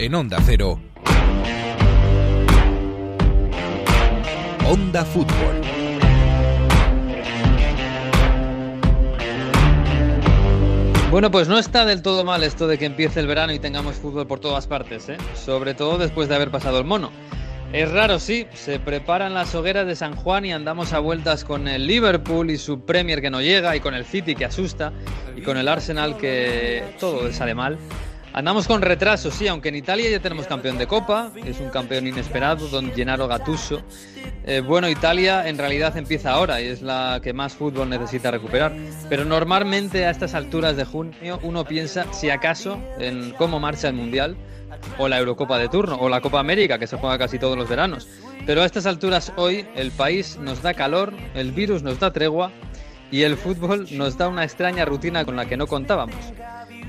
En Onda Cero. Onda Fútbol. Bueno, pues no está del todo mal esto de que empiece el verano y tengamos fútbol por todas partes, ¿eh? sobre todo después de haber pasado el mono. Es raro, sí, se preparan las hogueras de San Juan y andamos a vueltas con el Liverpool y su Premier que no llega, y con el City que asusta, y con el Arsenal que todo sale mal. Andamos con retraso, sí, aunque en Italia ya tenemos campeón de Copa, es un campeón inesperado, don Gennaro Gattuso. Eh, bueno, Italia en realidad empieza ahora y es la que más fútbol necesita recuperar. Pero normalmente a estas alturas de junio uno piensa, si acaso, en cómo marcha el Mundial, o la Eurocopa de turno, o la Copa América, que se juega casi todos los veranos. Pero a estas alturas hoy el país nos da calor, el virus nos da tregua y el fútbol nos da una extraña rutina con la que no contábamos.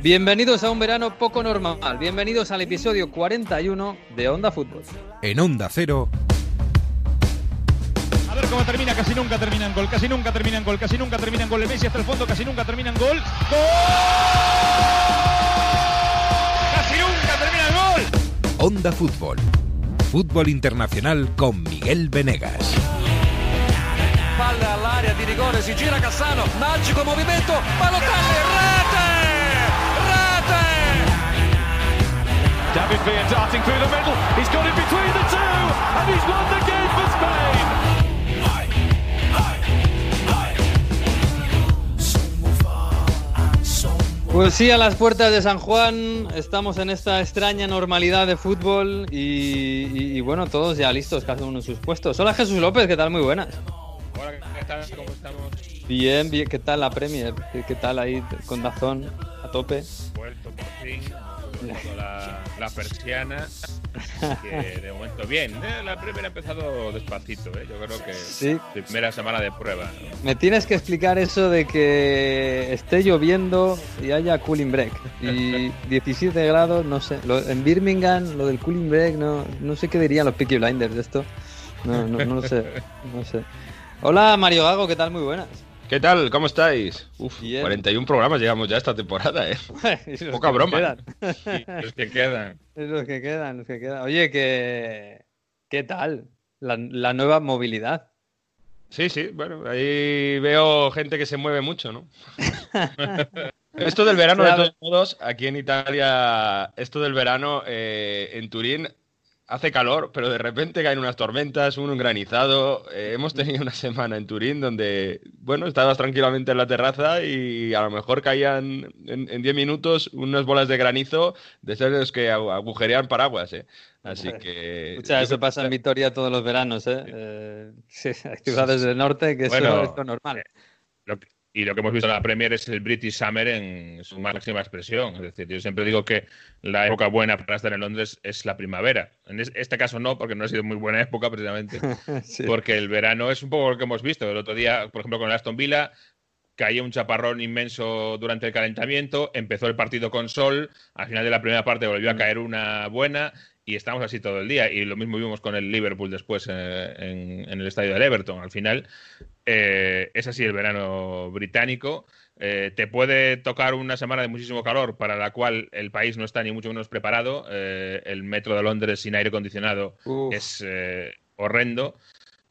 Bienvenidos a un verano poco normal. Bienvenidos al episodio 41 de Onda Fútbol. En Onda Cero. A ver cómo termina, casi nunca terminan gol, casi nunca terminan gol, casi nunca terminan gol. El Messi hasta el fondo, casi nunca terminan gol. ¡Gol! ¡Casi nunca terminan gol! Onda Fútbol. Fútbol internacional con Miguel Venegas. Palla all'area di rigore, si gira Cassano, magico movimento, Balotelli, David Villa darting through the middle, he's got it between the two, and he's won the game for Spain! Pues sí, a las puertas de San Juan estamos en esta extraña normalidad de fútbol y, y- y bueno, todos ya listos, cada uno en sus puestos. Hola Jesús López, ¿qué tal? Muy buenas. Hola, ¿qué tal? ¿Cómo estamos? Bien, bien, ¿qué tal la Premier? ¿Qué, qué tal ahí con Dazón a tope? Vuelto por fin, la, la persiana, que de momento bien. Eh, La primera ha empezado despacito, ¿eh? yo creo que Sí. primera semana de prueba. ¿no? Me tienes que explicar eso de que esté lloviendo y haya cooling break. Y 17 grados, no sé. Lo- en Birmingham, lo del cooling break, no, no sé qué dirían los Peaky Blinders de esto. No, no, no lo sé. No sé. Hola Mario Gago, ¿qué tal? Muy buenas. ¿Qué tal? ¿Cómo estáis? Uf, Bien. 41 programas llevamos ya esta temporada, ¿eh? Poca que broma. Los que quedan. Es los que quedan, los que quedan. Oye, que... ¿qué tal? La, la nueva movilidad. Sí, sí, bueno, ahí veo gente que se mueve mucho, ¿no? esto del verano, de todos modos, aquí en Italia, esto del verano, eh, en Turín hace calor, pero de repente caen unas tormentas, un granizado. Eh, hemos tenido una semana en Turín donde, bueno, estabas tranquilamente en la terraza y a lo mejor caían en en 10 minutos unas bolas de granizo de esos de los que agu- agujerean paraguas, ¿eh? Así que... Escucha, eso pasa en Vitoria todos los veranos, ¿eh? Eh, sí, hay ciudades del norte que Bueno, eso es lo normal. Lo que- y lo que hemos visto en la Premier es el British Summer en su máxima expresión. Es decir, yo siempre digo que la época buena para estar en Londres es la primavera. En es- este caso no, porque no ha sido muy buena época precisamente. Sí. Porque el verano es un poco lo que hemos visto. El otro día, por ejemplo, con el Aston Villa, caía un chaparrón inmenso durante el calentamiento, empezó el partido con sol, al final de la primera parte volvió a caer una buena y estamos así todo el día. Y lo mismo vimos con el Liverpool después eh, en, en el estadio del Everton. Al final, eh, es así el verano británico. Eh, te puede tocar una semana de muchísimo calor para la cual el país no está ni mucho menos preparado. El metro de Londres sin aire acondicionado Uf. es horrendo.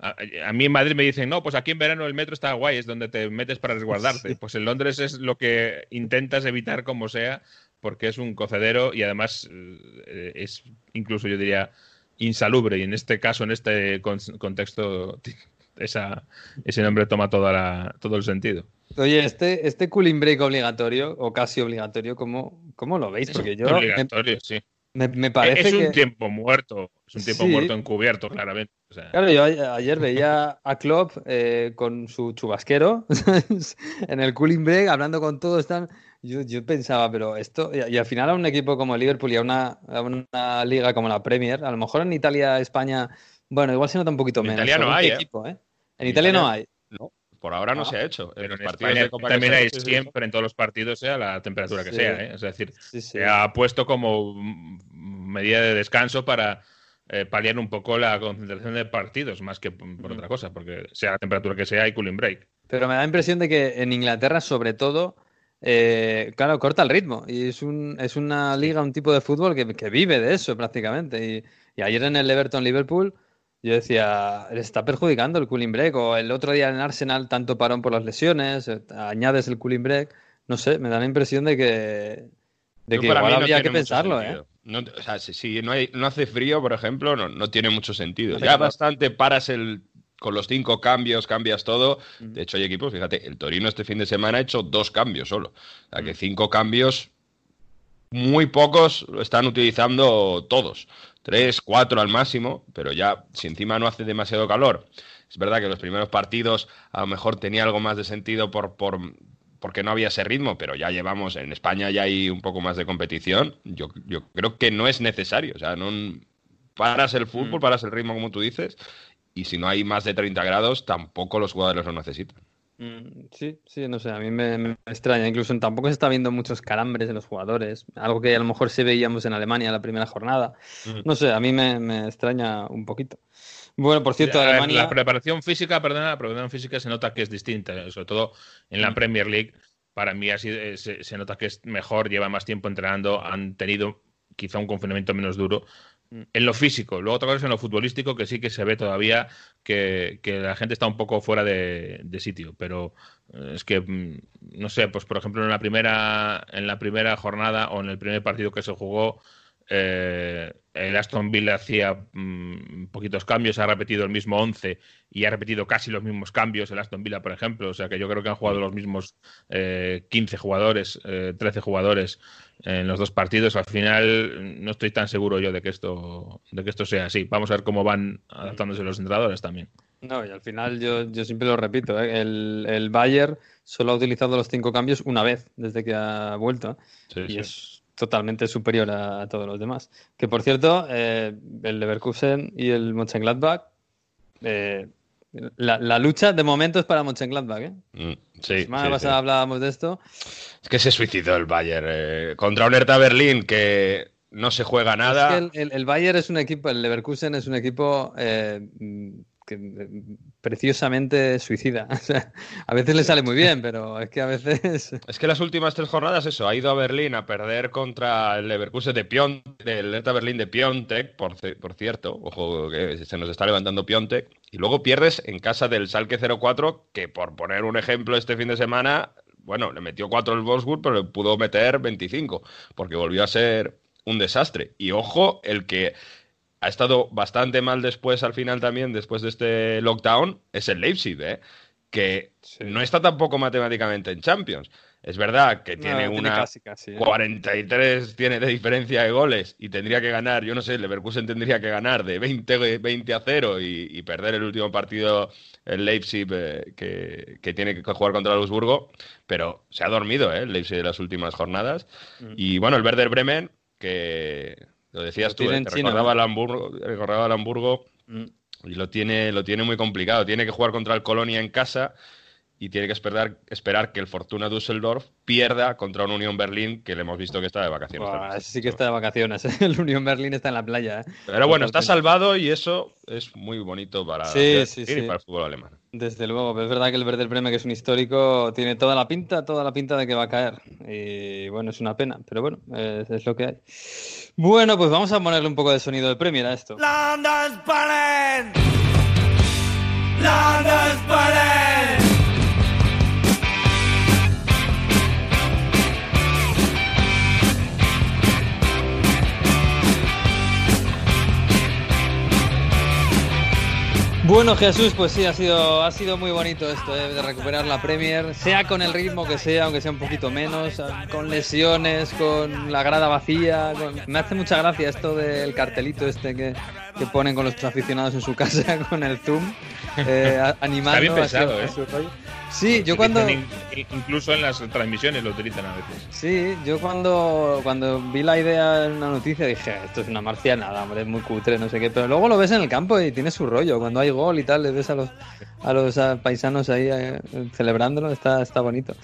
A, a mí en Madrid me dicen, no, pues aquí en verano el metro está guay, es donde te metes para resguardarte. Sí. Pues en Londres es lo que intentas evitar como sea, porque es un cocedero y además eh, es incluso yo diría insalubre. Y en este caso, en este con- contexto, esa, ese nombre toma toda la- todo el sentido. Oye, este, este cooling break obligatorio, o casi obligatorio, ¿cómo, cómo lo veis? Porque yo me, Obligatorio, sí. me- me parece es un que... tiempo muerto, es un tiempo Sí. muerto encubierto, claramente. O sea, Claro, yo ayer veía a Klopp eh, con su chubasquero en el cooling break, hablando con todos. Están... Yo, yo pensaba, pero esto, y, y al final a un equipo como el Liverpool y a una, a una liga como la Premier, a lo mejor en Italia, España, bueno, igual se nota un poquito En menos. Italia no según hay, qué ¿eh? equipo, ¿eh? En Italia no hay. No, por ahora no Ah, se ha hecho. pero los en partidos España de Copa también hay siempre en todos los partidos, sea la temperatura que Sí. sea. ¿eh? Es decir, Sí, sí. se ha puesto como mm, medida de descanso para eh, paliar un poco la concentración de partidos, más que por por otra cosa, porque sea la temperatura que sea hay cooling break. Pero me da la impresión de que en Inglaterra, sobre todo, eh, claro, corta el ritmo. Y es, un, es una liga, un tipo de fútbol que, que vive de eso prácticamente. Y, y, ayer en el Everton Liverpool, yo decía, le está perjudicando el cooling break. O el otro día en Arsenal, tanto parón por las lesiones, eh, añades el cooling break. No sé, me da la impresión de que, de que igual habría que pensarlo, ¿eh? No, o sea, si, si no, hay, no, hace frío, por ejemplo, no, no tiene mucho sentido. Ya bastante paras el con los cinco cambios, cambias todo. De hecho, hay equipos, fíjate, el Torino este fin de semana ha hecho dos cambios solo. O sea, que cinco cambios, muy pocos lo están utilizando todos. Tres, cuatro al máximo, pero ya si encima no hace demasiado calor. Es verdad que los primeros partidos a lo mejor tenía algo más de sentido por, por, porque no había ese ritmo, pero ya llevamos, en España ya hay un poco más de competición. Yo, yo creo que no es necesario. O sea, no paras el fútbol, paras el ritmo, como tú dices, y si no hay más de 30 grados, tampoco los jugadores lo necesitan. Mm, sí, sí, no sé, a mí me, me, extraña. Incluso tampoco se está viendo muchos calambres en los jugadores, algo que a lo mejor sí veíamos en Alemania la primera jornada. Mm. No sé, a mí me, me, extraña un poquito. Bueno, por cierto, ver, Alemania... La preparación física, perdona, la preparación física se nota que es distinta, sobre todo en la mm. Premier League. Para mí así se, se nota que es mejor, lleva más tiempo entrenando, han tenido quizá un confinamiento menos duro, en lo físico. Luego otra cosa es en lo futbolístico, que sí que se ve todavía que, que la gente está un poco fuera de, de, sitio. Pero eh, es que, mm, no sé, pues por ejemplo en la primera, en la primera jornada o en el primer partido que se jugó, eh, el Aston Villa hacía mmm, poquitos cambios, ha repetido el mismo 11 y ha repetido casi los mismos cambios el Aston Villa, por ejemplo. O sea que yo creo que han jugado los mismos eh, 15 jugadores, eh, 13 jugadores en los dos partidos. Al final no estoy tan seguro yo de que esto, de que esto sea así. Vamos a ver cómo van adaptándose los entrenadores también. No, y al final yo, yo siempre lo repito, ¿eh? el, el Bayern solo ha utilizado los cinco cambios una vez desde que ha vuelto. Sí, y sí. es totalmente superior a, a, todos los demás. Que por cierto, eh, el Leverkusen y el Mönchengladbach, eh, la, la, lucha de momento es para Mönchengladbach. ¿eh? Mm, sí, la semana sí, pasada sí. hablábamos de esto. Es que se suicidó el Bayern eh, contra un Hertha Berlín que no se juega nada. Es que el, el, el, Bayern es un equipo, el Leverkusen es un equipo eh, eh, preciosamente suicida. O sea, a veces le sale muy bien, pero es que a veces. Es que las últimas tres jornadas, eso, ha ido a Berlín a perder contra el Leverkusen de Pion, del Hertha Berlín de Piontek, por, por, cierto, ojo que se nos está levantando Piontek, y luego pierdes en casa del Salque 04, que por poner un ejemplo este fin de semana, bueno, le metió cuatro el Wolfsburg, pero le pudo meter 25, porque volvió a ser un desastre. Y ojo, el que ha estado bastante mal después, al final también, después de este lockdown, es el Leipzig, ¿eh? que sí. no está tampoco matemáticamente en Champions. Es verdad que tiene no, una tiene casi, casi, ¿eh? 43 tiene de diferencia de goles y tendría que ganar, yo no sé, Leverkusen tendría que ganar de 20, 20 a 0 y, y, perder el último partido el Leipzig eh, que, que, tiene que jugar contra el Augsburgo, pero se ha dormido ¿eh? el Leipzig de las últimas jornadas. Mm. Y bueno, el Werder Bremen, que lo decías lo tú, eh, recordaba, el Hamburgo, recordaba el Hamburgo mm. y lo tiene, lo tiene muy complicado. Tiene que jugar contra el Colonia en casa y tiene que esperar, esperar que el Fortuna Düsseldorf pierda contra un Unión Berlín que le hemos visto que está de vacaciones. Wow, sí que está de vacaciones. ¿eh? El Unión Berlín está en la playa. ¿eh? Pero bueno, está salvado y eso es muy bonito para, sí, sí, sí. para el fútbol alemán. Desde luego, pero es verdad que el Werder Bremen, que es un histórico, tiene toda la pinta, toda la pinta de que va a caer. Y bueno, es una pena, pero bueno, es, es lo que hay. Bueno, pues vamos a ponerle un poco de sonido de Premier a esto. Bueno, Jesús, pues sí, ha sido, ha sido muy bonito esto eh, de recuperar la Premier, sea con el ritmo que sea, aunque sea un poquito menos, con lesiones, con la grada vacía. Con... Me hace mucha gracia esto del cartelito este que, que, ponen con los aficionados en su casa con el Zoom, eh, animando Está bien pensado, ¿eh? Sí, yo cuando. Incluso en las transmisiones lo utilizan a veces. Sí, yo cuando, cuando vi la idea en una noticia dije, esto es una marcianada, hombre, es muy cutre, no sé qué. Pero luego lo ves en el campo y tiene su rollo. Cuando hay gol y tal, le ves a los, a los paisanos ahí eh, celebrándolo, está, está bonito.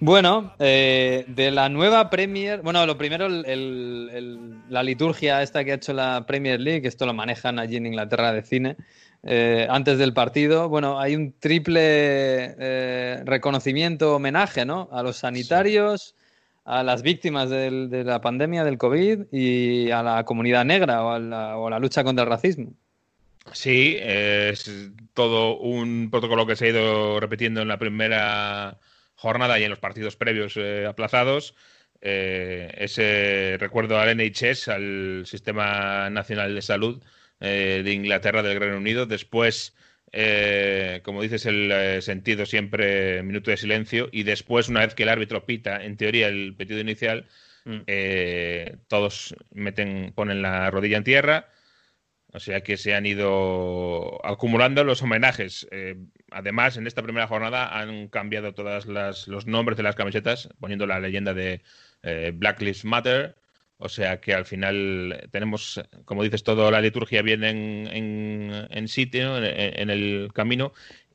Bueno, eh, de la nueva Premier. Bueno, lo primero, el, la liturgia esta que ha hecho la Premier League, esto lo manejan allí en Inglaterra de cine eh, antes del partido. Bueno, hay un triple reconocimiento, homenaje, ¿no? A los sanitarios, a las víctimas del- de la pandemia del COVID y a la comunidad negra o a la, o a la lucha contra el racismo. Sí, es todo un protocolo que se ha ido repitiendo en la primera jornada y en los partidos previos eh, aplazados. Eh, ese recuerdo al NHS, al Sistema Nacional de Salud eh, de Inglaterra, del Reino Unido. Después, eh, como dices, el eh, sentido siempre minuto de silencio. Y después, una vez que el árbitro pita, en teoría, el pedido inicial, Mm. eh, todos meten, ponen la rodilla en tierra. O sea que se han ido acumulando los homenajes. Eh, además, en esta primera jornada han cambiado todos los nombres de las camisetas, poniendo la leyenda de eh, Black Lives Matter. O sea que al final tenemos, como dices, toda la liturgia bien en, en- en sitio, en, en el camino.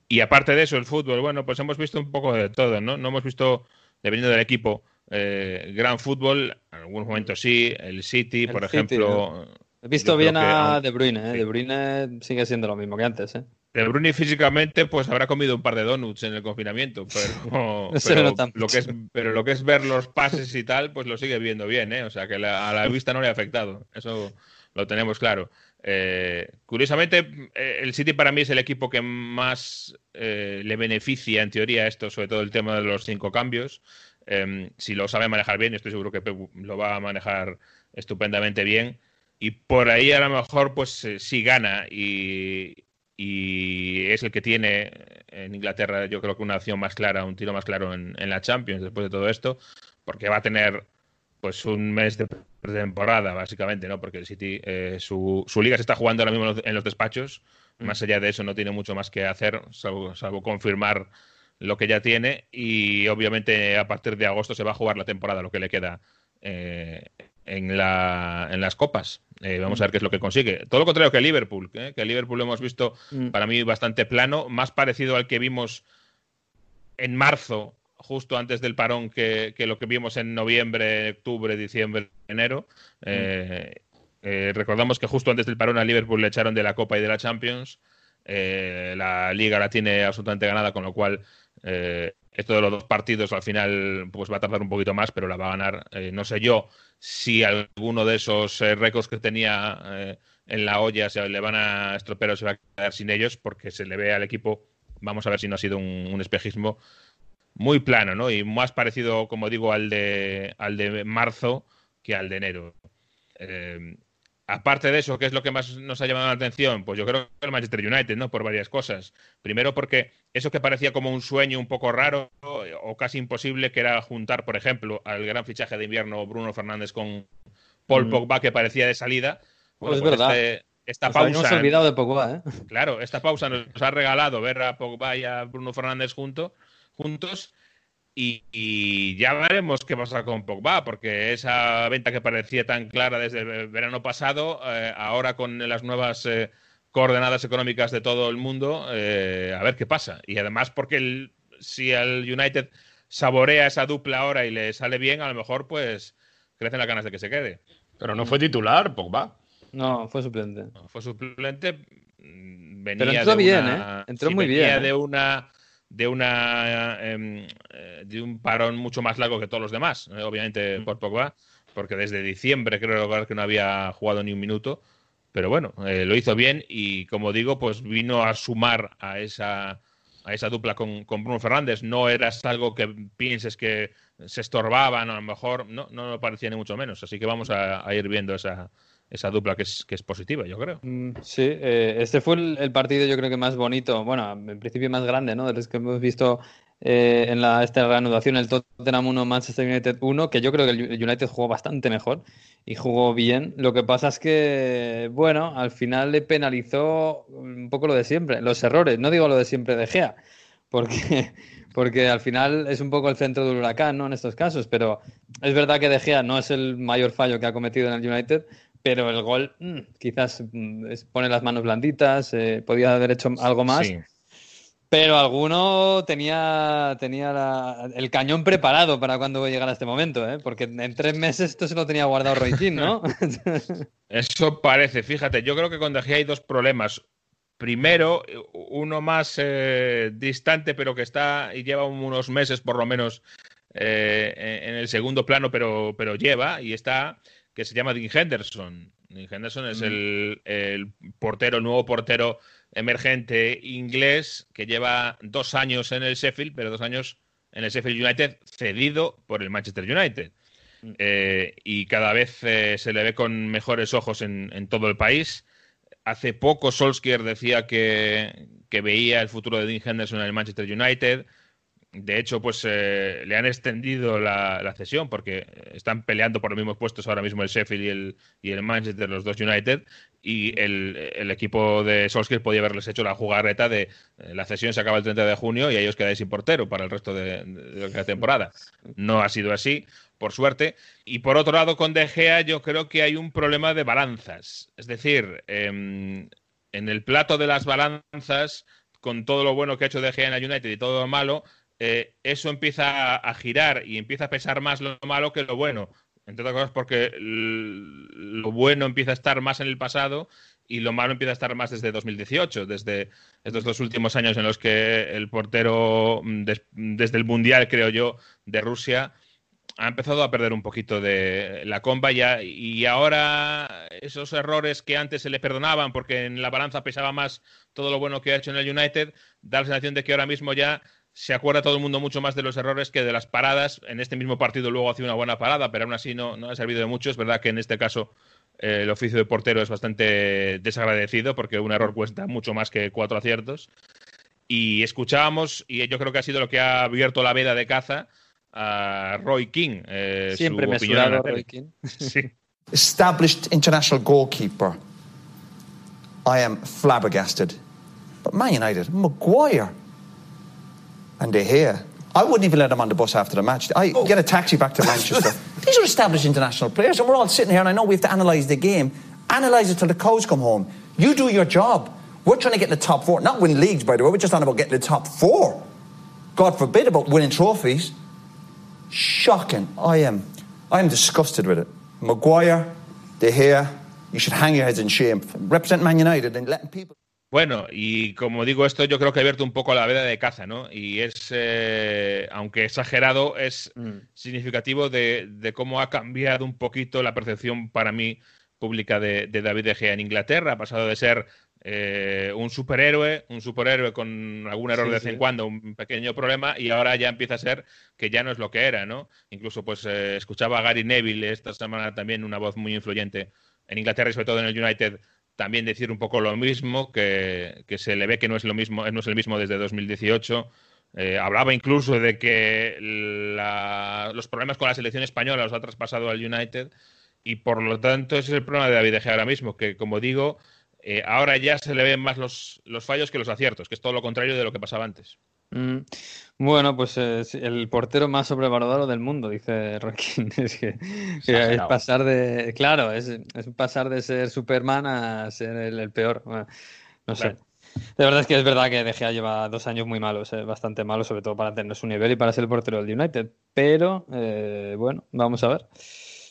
Y aparte de eso, el fútbol, bueno, pues hemos visto un poco de todo, ¿no? No hemos visto, dependiendo del equipo, eh, gran fútbol. En algunos momentos sí, el City, El por City, ejemplo. He visto bien a aún- De Bruyne, ¿eh? sí. De Bruyne sigue siendo lo mismo que antes, ¿eh? De Bruyne físicamente, pues habrá comido un par de donuts en el confinamiento, pero, No lo que es, pero lo que es ver los pases y tal, pues lo sigue viendo bien, ¿eh? O sea que la- a la vista no le ha afectado, eso lo tenemos claro. Eh, curiosamente, eh, el City para mí es el equipo que más eh, le beneficia en teoría esto, sobre todo el tema de los cinco cambios. Eh, si lo sabe manejar bien, estoy seguro que Pep lo va a manejar estupendamente bien. Y por ahí a lo mejor, pues eh, sí gana y, y es el que tiene en Inglaterra, yo creo que una opción más clara, un tiro más claro en, en la Champions después de todo esto, porque va a tener pues un mes de temporada, básicamente, ¿no? Porque el City, eh, su, su liga se está jugando ahora mismo en los, en los despachos. Más allá de eso, no tiene mucho más que hacer, salvo, salvo confirmar lo que ya tiene. Y obviamente a partir de agosto se va a jugar la temporada, lo que le queda eh, en, la, en las copas. Eh, vamos a ver qué es lo que consigue. Todo lo contrario que Liverpool, ¿eh? que el Liverpool lo hemos visto Mm. para mí bastante plano, más parecido al que vimos en marzo, justo antes del parón, que, que lo que vimos en noviembre, octubre, diciembre, enero. Eh, eh, recordamos que justo antes del parón a Liverpool le echaron de la Copa y de la Champions. La liga la tiene absolutamente ganada, con lo cual esto de los dos partidos al final pues va a tardar un poquito más, pero la va a ganar. Eh, no sé yo si alguno de esos eh, récords que tenía eh, en la olla se le van a estropear o se va a quedar sin ellos, porque se le ve al equipo, vamos a ver si no ha sido un, espejismo muy plano, ¿no? Y más parecido, como digo, al de, al de marzo que al de enero. Aparte de eso, ¿qué es lo que más nos ha llamado la atención? Pues yo creo que el Manchester United, ¿no? Por varias cosas. Primero porque eso que parecía como un sueño un poco raro o casi imposible, que era juntar, por ejemplo, al gran fichaje de invierno Bruno Fernández con Paul Mm. Pogba, que parecía de salida. Pues es pues verdad. este- esta Nos pausa olvidado de Pogba, ¿eh? Claro, esta pausa nos ha regalado ver a Pogba y a Bruno Fernández junto, juntos y, y ya veremos qué pasa con Pogba, porque esa venta que parecía tan clara desde el verano pasado, eh, ahora con las nuevas eh, coordenadas económicas de todo el mundo, eh, a ver qué pasa. Y además porque el- si el United saborea esa dupla ahora y le sale bien, a lo mejor pues crecen las ganas de que se quede. Pero no fue titular, Pogba. No, fue suplente. Fue suplente. mm, Venía Pero entró de bien, una- ¿eh? Entró sí, muy venía bien, ¿eh? de una de una em, eh, de un parón mucho más largo que todos los demás, eh, Mm. obviamente por Pogba, porque desde diciembre creo que no había jugado ni un minuto, pero bueno, eh, lo hizo bien y como digo, pues vino a sumar a esa a esa dupla con, con Bruno Fernández. No era algo que pienses que se estorbaban, a lo mejor no, no lo parecía ni mucho menos. Así que vamos a, a ir viendo esa, esa dupla que es, que es positiva, yo creo. Mm, Sí, eh, este fue el, el partido yo creo que más bonito, bueno, en principio más grande, ¿no? De los que hemos visto eh, en la, esta reanudación, el Tottenham 1, Manchester United 1, que yo creo que el United jugó bastante mejor y jugó bien. Lo que pasa es que, bueno, al final le penalizó un poco lo de siempre, los errores, no digo lo de siempre de Gea, porque, porque al final es un poco el centro del huracán, ¿no? En estos casos, pero es verdad que De Gea no es el mayor fallo que ha cometido en el United, pero el gol mm, quizás mm, pone las manos blanditas, eh, podía haber hecho algo más, Sí. pero alguno tenía, tenía la- el cañón preparado para cuando llegara este momento, ¿eh? porque en tres meses esto se lo tenía guardado Roy ¿no? Eso parece, fíjate, yo creo que con De Gea hay dos problemas. primero, uno más eh, distante, pero que está y lleva unos meses por lo menos eh, en el segundo plano, pero, pero lleva y está, que se llama Dean Henderson. Dean Henderson es el, el portero, nuevo portero emergente inglés que lleva dos años en el Sheffield, pero dos años en el Sheffield United cedido por el Manchester United. Eh, y cada vez eh, se le ve con mejores ojos en, en, todo el país. Hace poco Solskjaer decía que, que, veía el futuro de Dean Henderson en el Manchester United. De hecho, pues eh, le han extendido la, la, cesión porque están peleando por los mismos puestos ahora mismo el Sheffield y el, y el Manchester, los dos United. Y el, el, equipo de Solskjaer podía haberles hecho la jugarreta de eh, la cesión se acaba el 30 de junio y ellos quedáis sin portero para el resto de, la temporada. No ha sido así por suerte. Y por otro lado, con De Gea yo creo que hay un problema de balanzas. Es decir, eh, en el plato de las balanzas, con todo lo bueno que ha hecho De Gea en el United y todo lo malo, eh, eso empieza a, girar y empieza a pesar más lo malo que lo bueno. Entre otras cosas porque lo bueno empieza a estar más en el pasado y lo malo empieza a estar más desde 2018, desde estos dos últimos años en los que el portero, des, desde el Mundial, creo yo, de Rusia, ha empezado a perder un poquito de la comba ya, y ahora esos errores que antes se le perdonaban porque en la balanza pesaba más todo lo bueno que ha hecho en el United, da la sensación de que ahora mismo ya se acuerda todo el mundo mucho más de los errores que de las paradas. En este mismo partido luego ha sido una buena parada, pero aún así no, no ha servido de mucho. Es verdad que en este caso eh, el oficio de portero es bastante desagradecido porque un error cuesta mucho más que cuatro aciertos. Y escuchábamos, y yo creo que ha sido lo que ha abierto la veda de caza, a Roy King. Eh, Siempre me Roy King. sí. Established international goalkeeper. I am flabbergasted. But Man United, Maguire and De Gea. I wouldn't even let him on the bus after the match. I oh. get a taxi back to Manchester. These are established international players, and we're all sitting here, and I know we have to analyse the game. Analyse it till the cows come home. You do your job. We're trying to get in the top four, not win leagues, by the way. We're just on about getting the top four. God forbid about winning trophies. Shocking. I am. I am disgusted with it. Maguire, De Gea, you should hang your heads in shame. Represent Man United and letting people. Bueno, y como digo esto, yo creo que ha abierto un poco la veda de caza, ¿no? Y es, eh, aunque exagerado, es mm. significativo de, de, cómo ha cambiado un poquito la percepción para mí pública de, de David De Gea en Inglaterra. Ha pasado de ser eh, un superhéroe, un superhéroe con algún error sí, de vez en cuando, un pequeño problema, y ahora ya empieza a ser que ya no es lo que era, ¿no? Incluso, pues, eh, escuchaba a Gary Neville esta semana también, una voz muy influyente en Inglaterra y sobre todo en el United, también decir un poco lo mismo, que, que se le ve que no es lo mismo, no es el mismo desde 2018. Eh, hablaba incluso de que la, los problemas con la selección española los ha traspasado al United y por lo tanto ese es el problema de David De Gea ahora mismo, que como digo, eh, ahora ya se le ven más los, los, fallos que los aciertos, que es todo lo contrario de lo que pasaba antes. Mm. Bueno, pues eh, el portero más sobrevalorado del mundo, dice Roquín. Es que, que es pasar de. Claro, es, es, pasar de ser Superman a ser el, el peor. Bueno, no sé. Claro. De verdad es que es verdad que De Gea lleva dos años muy malos, eh, bastante malos, sobre todo para tener su nivel y para ser el portero del United. Pero, eh, bueno, vamos a ver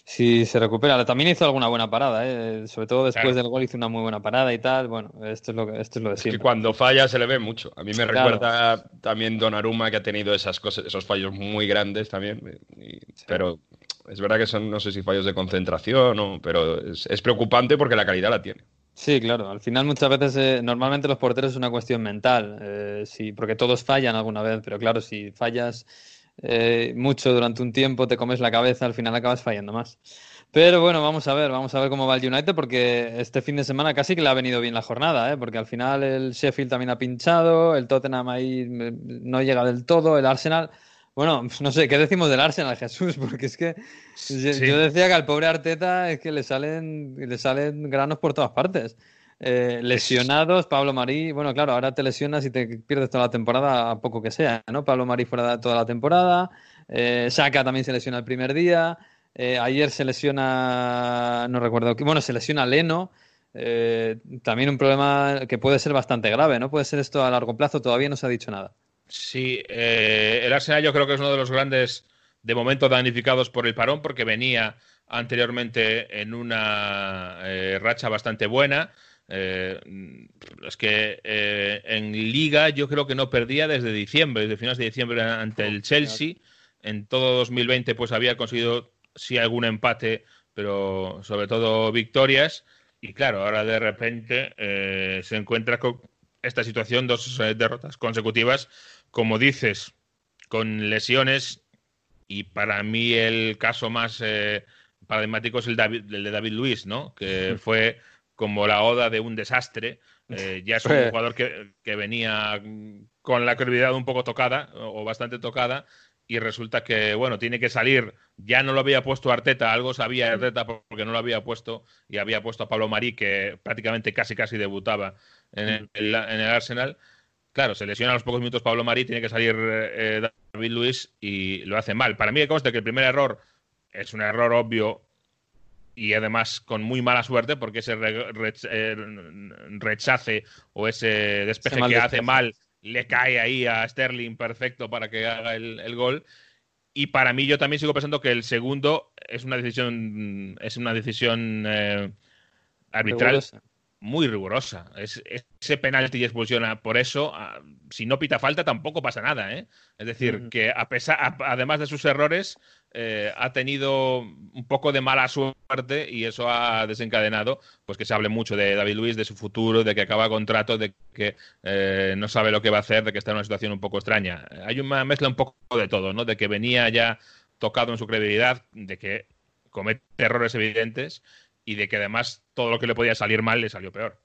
si se recupera. También hizo alguna buena parada, ¿eh? sobre todo después claro. del gol hizo una muy buena parada y tal. Bueno, esto es lo, que, esto es lo de siempre. Es que cuando falla se le ve mucho. A mí me claro. recuerda también Donnarumma que ha tenido esas cosas, esos fallos muy grandes también. Y, sí. Pero es verdad que son, no sé si fallos de concentración, o, pero es, es, preocupante porque la calidad la tiene. Sí, claro. Al final muchas veces, eh, normalmente los porteros es una cuestión mental, eh, sí, porque todos fallan alguna vez, pero claro, si fallas eh, mucho durante un tiempo, te comes la cabeza, al final acabas fallando más. Pero bueno, vamos a ver, vamos a ver cómo va el United, porque este fin de semana casi que le ha venido bien la jornada, ¿eh? porque al final el Sheffield también ha pinchado, el Tottenham ahí no llega del todo, el Arsenal. Bueno, no sé, ¿qué decimos del Arsenal, Jesús? Porque es que sí. yo decía que al pobre Arteta es que le salen, le salen granos por todas partes. Eh, lesionados, Pablo Marí, bueno, claro, ahora te lesionas y te pierdes toda la temporada, a poco que sea, ¿no? Pablo Marí fuera toda la temporada, eh, Saka también se lesiona el primer día, eh, ayer se lesiona, no recuerdo, bueno, se lesiona Leno, eh, también un problema que puede ser bastante grave, ¿no? Puede ser esto a largo plazo, todavía no se ha dicho nada. Sí, el Arsenal yo creo que es uno de los grandes, de momento, damnificados por el parón, porque venía anteriormente en una racha bastante buena Eh, es que eh, en Liga yo creo que no perdía desde diciembre, desde finales de diciembre ante el Chelsea. En todo 2020 pues había conseguido sí algún empate, pero sobre todo victorias. Y claro, ahora de repente eh, se encuentra con esta situación, dos derrotas consecutivas, como dices, con lesiones. Y para mí el caso más paradigmático es el, el de David Luis, ¿no? Que fue como la oda de un desastre. Eh, ya es un jugador que, venía con la credibilidad un poco tocada o bastante tocada y resulta que, bueno, tiene que salir. Ya no lo había puesto Arteta, algo sabía Arteta porque no lo había puesto y había puesto a Pablo Marí, que prácticamente casi casi debutaba en el, Arsenal. Claro, se lesiona a los pocos minutos Pablo Marí, tiene que salir eh, David Luis y lo hace mal. Para mí me consta que el primer error es un error obvio y además con muy mala suerte porque ese eh, rechace o ese despeje que hace mal le cae ahí a Sterling perfecto para que haga el, gol. Y para mí yo también sigo pensando que el segundo es una decisión es una decisión eh, arbitral muy rigurosa. Es, ese penalti y expulsión, por eso, si no pita falta, tampoco pasa nada. ¿eh? Es decir, que a pesar, además de sus errores, eh, ha tenido un poco de mala suerte y eso ha desencadenado pues que se hable mucho de David Luis, de su futuro, de que acaba contrato, de que eh, no sabe lo que va a hacer, de que está en una situación un poco extraña. Hay una mezcla un poco de todo, ¿no? De que venía ya tocado en su credibilidad, de que comete errores evidentes y de que además todo lo que le podía salir mal le salió peor.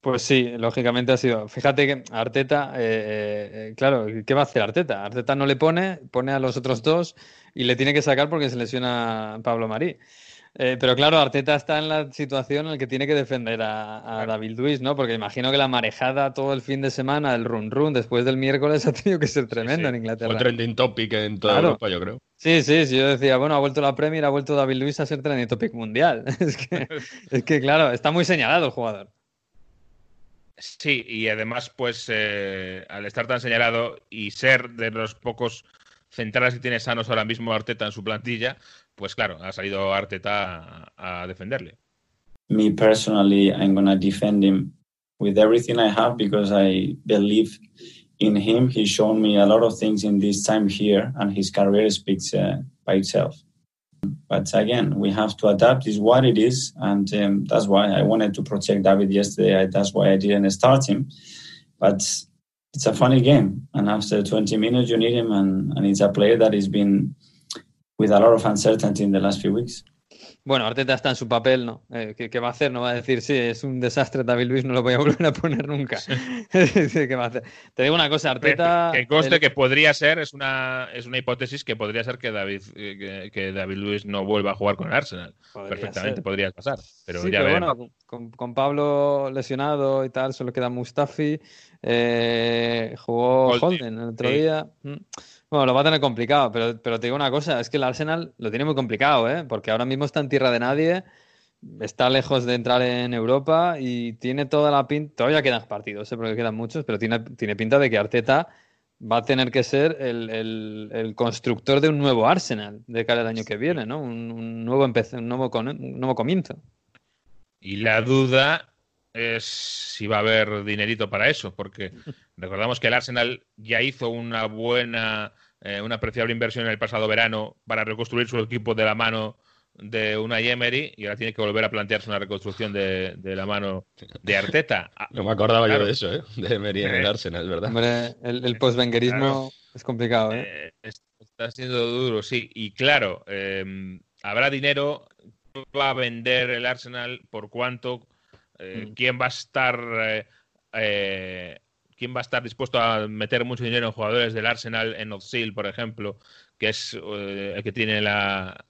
Pues sí, lógicamente ha sido. Fíjate que Arteta, eh, eh, eh, claro, ¿qué va a hacer Arteta? Arteta no le pone, pone a los otros dos y le tiene que sacar porque se lesiona Pablo Marí. Eh, pero claro, Arteta está en la situación en la que tiene que defender a, David Luis, ¿no? Porque imagino que la marejada todo el fin de semana, el run run después del miércoles ha tenido que ser tremendo en Inglaterra. Fue trending topic en toda Europa, yo creo. Sí, sí, sí, yo decía, bueno, ha vuelto la Premier, ha vuelto David Luis a ser trending topic mundial. es, que, es que, claro, está muy señalado el jugador. Sí, y además, pues, eh, al estar tan señalado y ser de los pocos centrales que tiene sanos ahora mismo Arteta en su plantilla, pues claro, ha salido Arteta a, a defenderle. Me personally, I'm gonna defend him with everything I have because I believe in him. He's shown me a lot of things in this time here, and his career speaks uh, by itself. But again, we have to adapt. Is what it is, and um, that's why I wanted to protect David yesterday. I, that's why I didn't start him. But it's a funny game, and after 20 minutes, you need him, and, and it's a player that has been with a lot of uncertainty in the last few weeks. Bueno, Arteta está en su papel, ¿no? Eh, ¿qué, va a hacer? No va a decir, sí, es un desastre David Luis, no lo voy a volver a poner nunca. ¿Qué va a hacer? Te digo una cosa, Arteta... Que, conste que podría ser, es una, es una hipótesis que podría ser que David, eh, que, David Luis no vuelva a jugar con el Arsenal. Perfectamente podría pasar, pero ya bueno, con, Pablo lesionado y tal, solo queda Mustafi, eh, jugó Holden el otro día... Mm. Bueno, lo va a tener complicado, pero, pero te digo una cosa, es que el Arsenal lo tiene muy complicado, ¿eh? porque ahora mismo está en tierra de nadie, está lejos de entrar en Europa y tiene toda la pinta, todavía quedan partidos, ¿eh? porque quedan muchos, pero tiene, tiene pinta de que Arteta va a tener que ser el, constructor de un nuevo Arsenal de cara al año que viene, ¿no? Un, nuevo, un, nuevo, un nuevo comienzo. Y la duda es si va a haber dinerito para eso, porque recordamos que el Arsenal ya hizo una buena, eh, una apreciable inversión en el pasado verano para reconstruir su equipo de la mano de una Emery y ahora tiene que volver a plantearse una reconstrucción de, la mano de Arteta. No me acordaba yo de eso, ¿eh? de Emery en el eh, Arsenal, ¿verdad? Hombre, el, el post-vengerismo es complicado. ¿eh? está siendo duro, sí. Y claro, em, habrá dinero, va a vender el Arsenal por cuánto eh, mm. ¿Quién va a estar eh, eh, quién va a estar dispuesto a meter mucho dinero en jugadores del Arsenal en Oxil, por ejemplo, que es el que tiene la,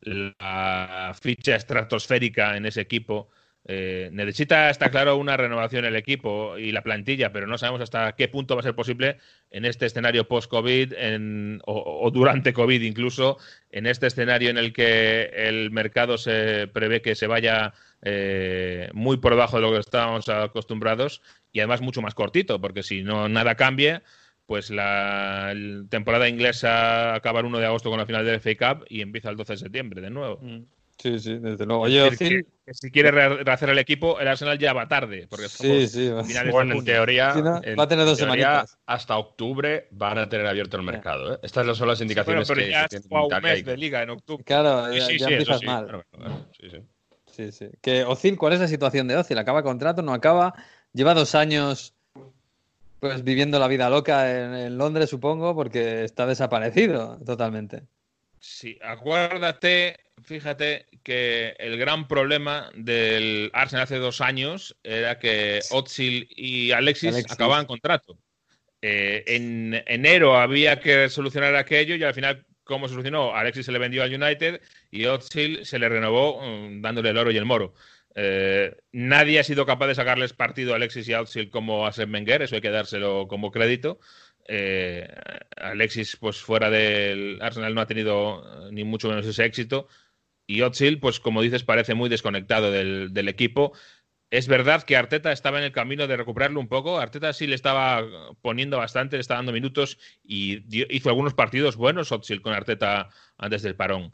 ficha estratosférica en ese equipo? necesita, está claro, una renovación el equipo y la plantilla, pero no sabemos hasta qué punto va a ser posible en este escenario post-COVID o, o, durante COVID incluso, en este escenario en el que el mercado se prevé que se vaya eh, muy por debajo de lo que estábamos acostumbrados y además mucho más cortito, porque si no nada cambia, pues la temporada inglesa acaba el 1 de agosto con la final del FA Cup y empieza el 12 de septiembre de nuevo. Mm. Sí, sí, desde luego. Oye, Ozil... que, si quiere rehacer el equipo, el Arsenal ya va tarde. Porque sí, sí. Bueno, en teoría, Sí, ¿no? en Va a tener dos semanitas. hasta octubre van a tener abierto el mercado. ¿eh? Estas son las indicaciones Bueno, pero que, ya que has tiene jugado un mes de liga en octubre. Claro, Sí, ya, sí, ya sí, eso empiezas sí. mal. Claro, claro, sí, sí. Sí, sí. Que Ozil, ¿cuál es la situación de Ozil? ¿Acaba contrato? ¿No acaba? Lleva dos años pues viviendo la vida loca en, en Londres, supongo, porque está desaparecido totalmente. Sí, acuérdate, fíjate que el gran problema del Arsenal hace dos años era que Ozil y Alexis, Alexis. acababan contrato. Eh, en enero había que solucionar aquello y al final, ¿cómo se solucionó? Alexis se le vendió al United y Ozil se le renovó mm, dándole el oro y el moro. Eh, nadie ha sido capaz de sacarles partido a Alexis y a como a Sepp Wenger, eso hay que dárselo como crédito. Eh, Alexis, pues fuera del Arsenal, no ha tenido eh, ni mucho menos ese éxito. Y Ozil, pues como dices, parece muy desconectado del equipo. Es verdad que Arteta estaba en el camino de recuperarlo un poco. Arteta sí le estaba poniendo bastante, le estaba dando minutos y dio- hizo algunos partidos buenos con Arteta antes del parón.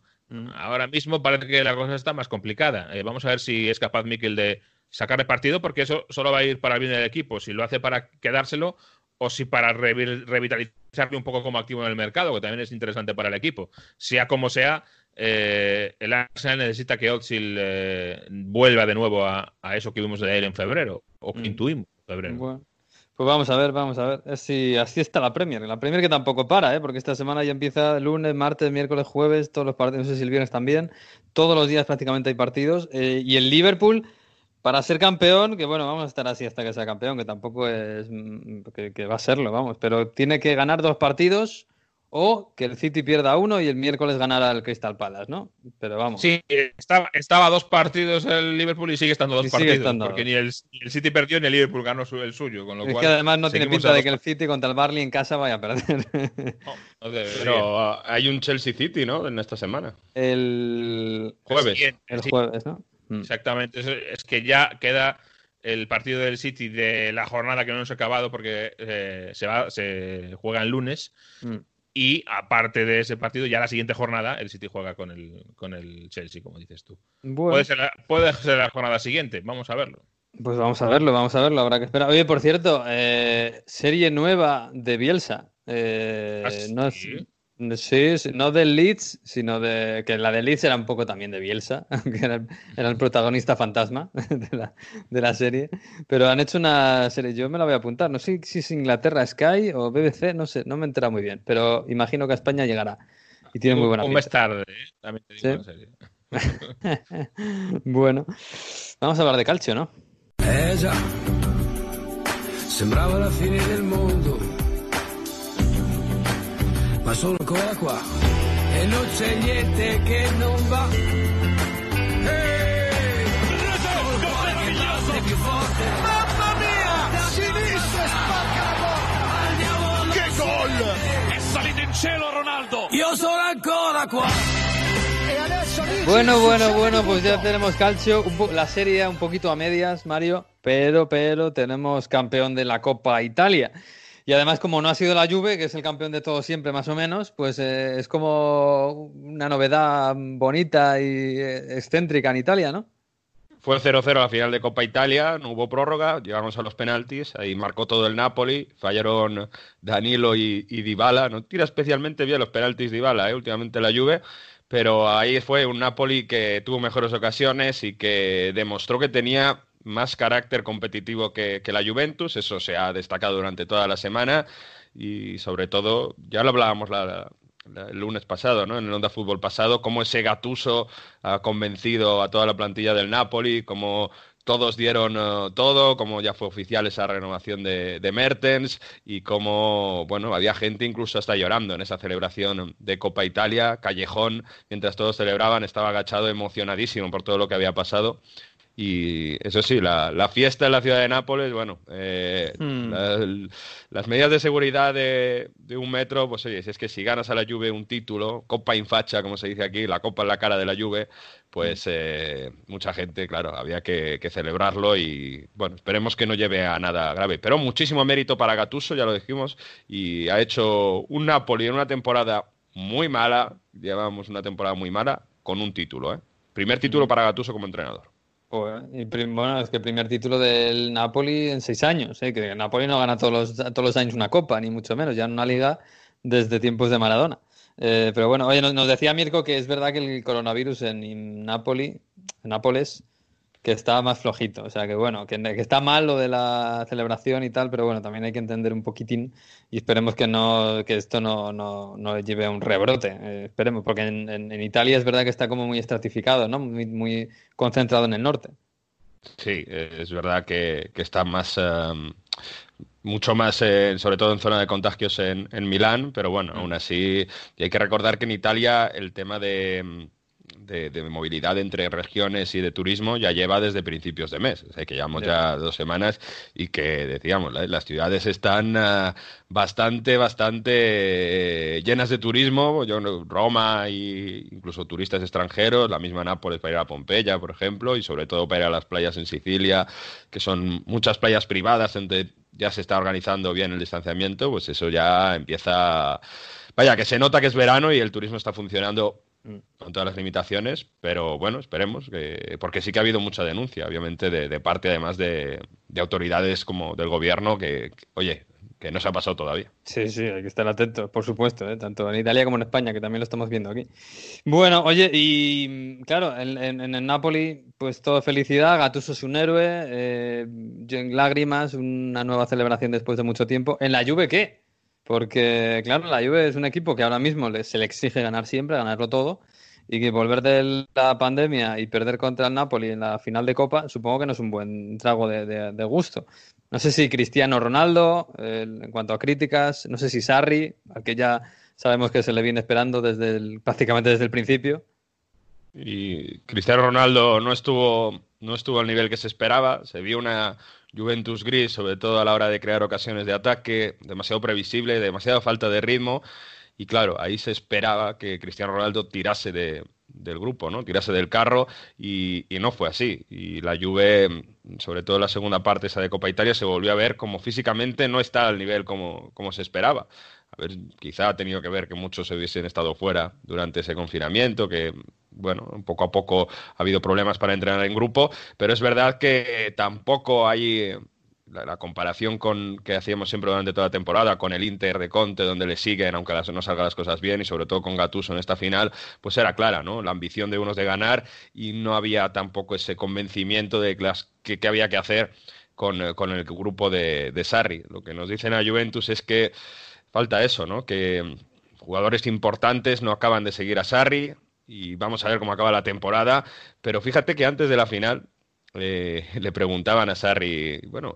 Ahora mismo parece que la cosa está más complicada. Eh, vamos a ver si es capaz Mikel de sacarle partido, porque eso solo va a ir para el bien del equipo. Si lo hace para quedárselo o si para revi- revitalizarle un poco como activo en el mercado, que también es interesante para el equipo. Sea como sea, eh, el Arsenal necesita que Ozil eh, vuelva de nuevo a, a eso que vimos de él en febrero, o que Mm. intuimos en febrero. Bueno, pues vamos a ver, vamos a ver. Si así está la Premier. La Premier que tampoco para, ¿eh? porque esta semana ya empieza lunes, martes, miércoles, jueves, todos los partidos, no sé si el viernes también. Todos los días prácticamente hay partidos. Eh, y el Liverpool, para ser campeón, que bueno, vamos a estar así hasta que sea campeón, que tampoco es mm, que, que va a serlo, vamos, pero tiene que ganar dos partidos o que el City pierda uno y el miércoles ganar al Crystal Palace, ¿no? Pero vamos. Sí, estaba, estaba dos partidos el Liverpool y sigue estando dos sigue partidos. estando porque dos. ni el, City perdió ni el Liverpool ganó su- el suyo. Con lo Es cual, que además no tiene pinta de que el City contra el Barley en casa vaya a perder. No. Pero ah, hay un Chelsea City, ¿no? En esta semana. el Jueves. El jueves, ¿no? Mm. Exactamente. Es, es que ya queda el partido del City de la jornada que no se ha acabado porque eh, se, va, se juega el lunes. Mm. Y aparte de ese partido, ya la siguiente jornada, el City juega con el, con el Chelsea, como dices tú. Bueno, Puede, ser la, puede ser la jornada siguiente, vamos a verlo. pues vamos a verlo, vamos a verlo, habrá que esperar. Oye, por cierto, eh, serie nueva de Bielsa. Eh, ¿Ah, no, sí? es- sí, sí, no del Leeds, sino de que la de Leeds era un poco también de Bielsa, aunque era, el- era el protagonista fantasma de la, de la serie. Pero han hecho una serie, yo me la voy a apuntar, no sé si es Inglaterra, Sky o BBC, no sé, no me he enterado muy bien, pero imagino que a España llegará. Y tiene muy buena Un mes tarde, ¿eh? también te digo Sí. en serio. bueno, vamos a hablar de calcio, ¿no? Già, sembrava la fine del mondo, ma sono ancora qua e non c'è niente che non va. Ehi! Sei più forte. Mamma mia! Sinistra spacca la porta! Andiamo Che gol! È salito in cielo Ronaldo! Io sono ancora qua! Bueno, bueno, bueno, pues ya tenemos calcio, un po- la serie un poquito a medias, Mario, pero, pero tenemos campeón de la Copa Italia. Y además, como no ha sido la Juve, que es el campeón de todo siempre más o menos, pues eh, es como una novedad bonita y eh, excéntrica en Italia, ¿no? Fue 0-0 la final de Copa Italia, no hubo prórroga, llegamos a los penaltis, ahí marcó todo el Napoli, fallaron Danilo y, y Dybala, no tira especialmente bien los penaltis Dybala, ¿eh? últimamente la Juve, pero ahí fue un Napoli que tuvo mejores ocasiones y que demostró que tenía más carácter competitivo que, que la Juventus, eso se ha destacado durante toda la semana y sobre todo, ya lo hablábamos la, el lunes pasado, ¿no? En el Onda Fútbol pasado, cómo ese Gatuso ha convencido a toda la plantilla del Napoli, cómo todos dieron eh, todo, como ya fue oficial esa renovación de, de Mertens y como, bueno, había gente incluso hasta llorando en esa celebración de Copa Italia, Callejón, mientras todos celebraban, estaba agachado emocionadísimo por todo lo que había pasado. Y eso sí, la, la fiesta en la ciudad de Nápoles, bueno, eh, Hmm. la- el- las medidas de seguridad de, de un metro, pues oye, si es que si ganas a la Juve un título, Copa Infacha, como se dice aquí, la copa en la cara de la Juve, pues eh, mucha gente, claro, había que, que celebrarlo y bueno, esperemos que no lleve a nada grave. Pero muchísimo mérito para Gattuso, ya lo dijimos, y ha hecho un Napoli en una temporada muy mala, llevamos una temporada muy mala, con un título, ¿eh? Primer título para Gattuso como entrenador. Bueno, es que el primer título del Napoli en seis años, ¿eh? que Napoli no gana todos los, todos los años una copa, ni mucho menos, ya en una liga desde tiempos de Maradona. Eh, pero bueno, oye, nos, decía Mirko que es verdad que el coronavirus en, Napoli, en Nápoles, que está más flojito. O sea, que bueno, que, está mal lo de la celebración y tal, pero bueno, también hay que entender un poquitín y esperemos que no que esto no, no, no lleve a un rebrote. Eh, esperemos, porque en, Italia es verdad que está como muy estratificado, ¿no? Muy, muy concentrado en el norte. Sí, es verdad que, está más... Em, mucho más, eh, sobre todo en zona de contagios en, en Milán, pero bueno, aún así hay que recordar que en Italia el tema de de, movilidad entre regiones y de turismo ya lleva desde principios de mes. O sea, que llevamos ya dos semanas y que, decíamos, las ciudades están ah, bastante, bastante eh, llenas de turismo. Yo, Roma e incluso turistas extranjeros, la misma Nápoles para ir a Pompeya, por ejemplo, y sobre todo para ir a las playas en Sicilia, que son muchas playas privadas donde ya se está organizando bien el distanciamiento, pues eso ya empieza... Vaya, que se nota que es verano y el turismo está funcionando. Con todas las limitaciones, pero bueno, esperemos, que, porque sí que ha habido mucha denuncia, obviamente, de, parte además de, autoridades como del gobierno que, oye, que no se ha pasado todavía. Sí, sí, hay que estar atentos, por supuesto, ¿eh? tanto en Italia como en España, que también lo estamos viendo aquí. Bueno, oye, y claro, en, el Napoli, pues todo felicidad, Gattuso es un héroe, eh, en lágrimas, una nueva celebración después de mucho tiempo. ¿En la Juve qué? Porque, claro, la Juve es un equipo que ahora mismo se le exige ganar siempre, ganarlo todo, y que volver de la pandemia y perder contra el Napoli en la final de Copa, supongo que no es un buen trago de, gusto. No sé si Cristiano Ronaldo, en cuanto a críticas, no sé si Sarri, al que ya sabemos que se le viene esperando desde prácticamente desde el principio. Y Cristiano Ronaldo no estuvo, no estuvo al nivel que se esperaba, se vio una, Juventus gris, sobre todo a la hora de crear ocasiones de ataque, demasiado previsible, demasiada falta de ritmo. Y claro, ahí se esperaba que Cristiano Ronaldo tirase de, del grupo, ¿no? Tirase del carro y, no fue así. Y la Juve, sobre todo en la segunda parte esa de Copa Italia, se volvió a ver como físicamente no está al nivel como, como se esperaba. A ver, quizá ha tenido que ver que muchos se hubiesen estado fuera durante ese confinamiento, que bueno, poco a poco ha habido problemas para entrenar en grupo, pero es verdad que tampoco hay eh, la, comparación con que hacíamos siempre durante toda la temporada con el Inter de Conte, donde le siguen, aunque no salgan las cosas bien, y sobre todo con Gattuso en esta final, pues era clara, ¿no? La ambición de unos de ganar y no había tampoco ese convencimiento de que, que había que hacer con, eh, con el grupo de, de Sarri. Lo que nos dicen a Juventus es que falta eso, ¿no? Que jugadores importantes no acaban de seguir a Sarri, y vamos a ver cómo acaba la temporada. Pero fíjate que antes de la final eh, le preguntaban a Sarri, bueno,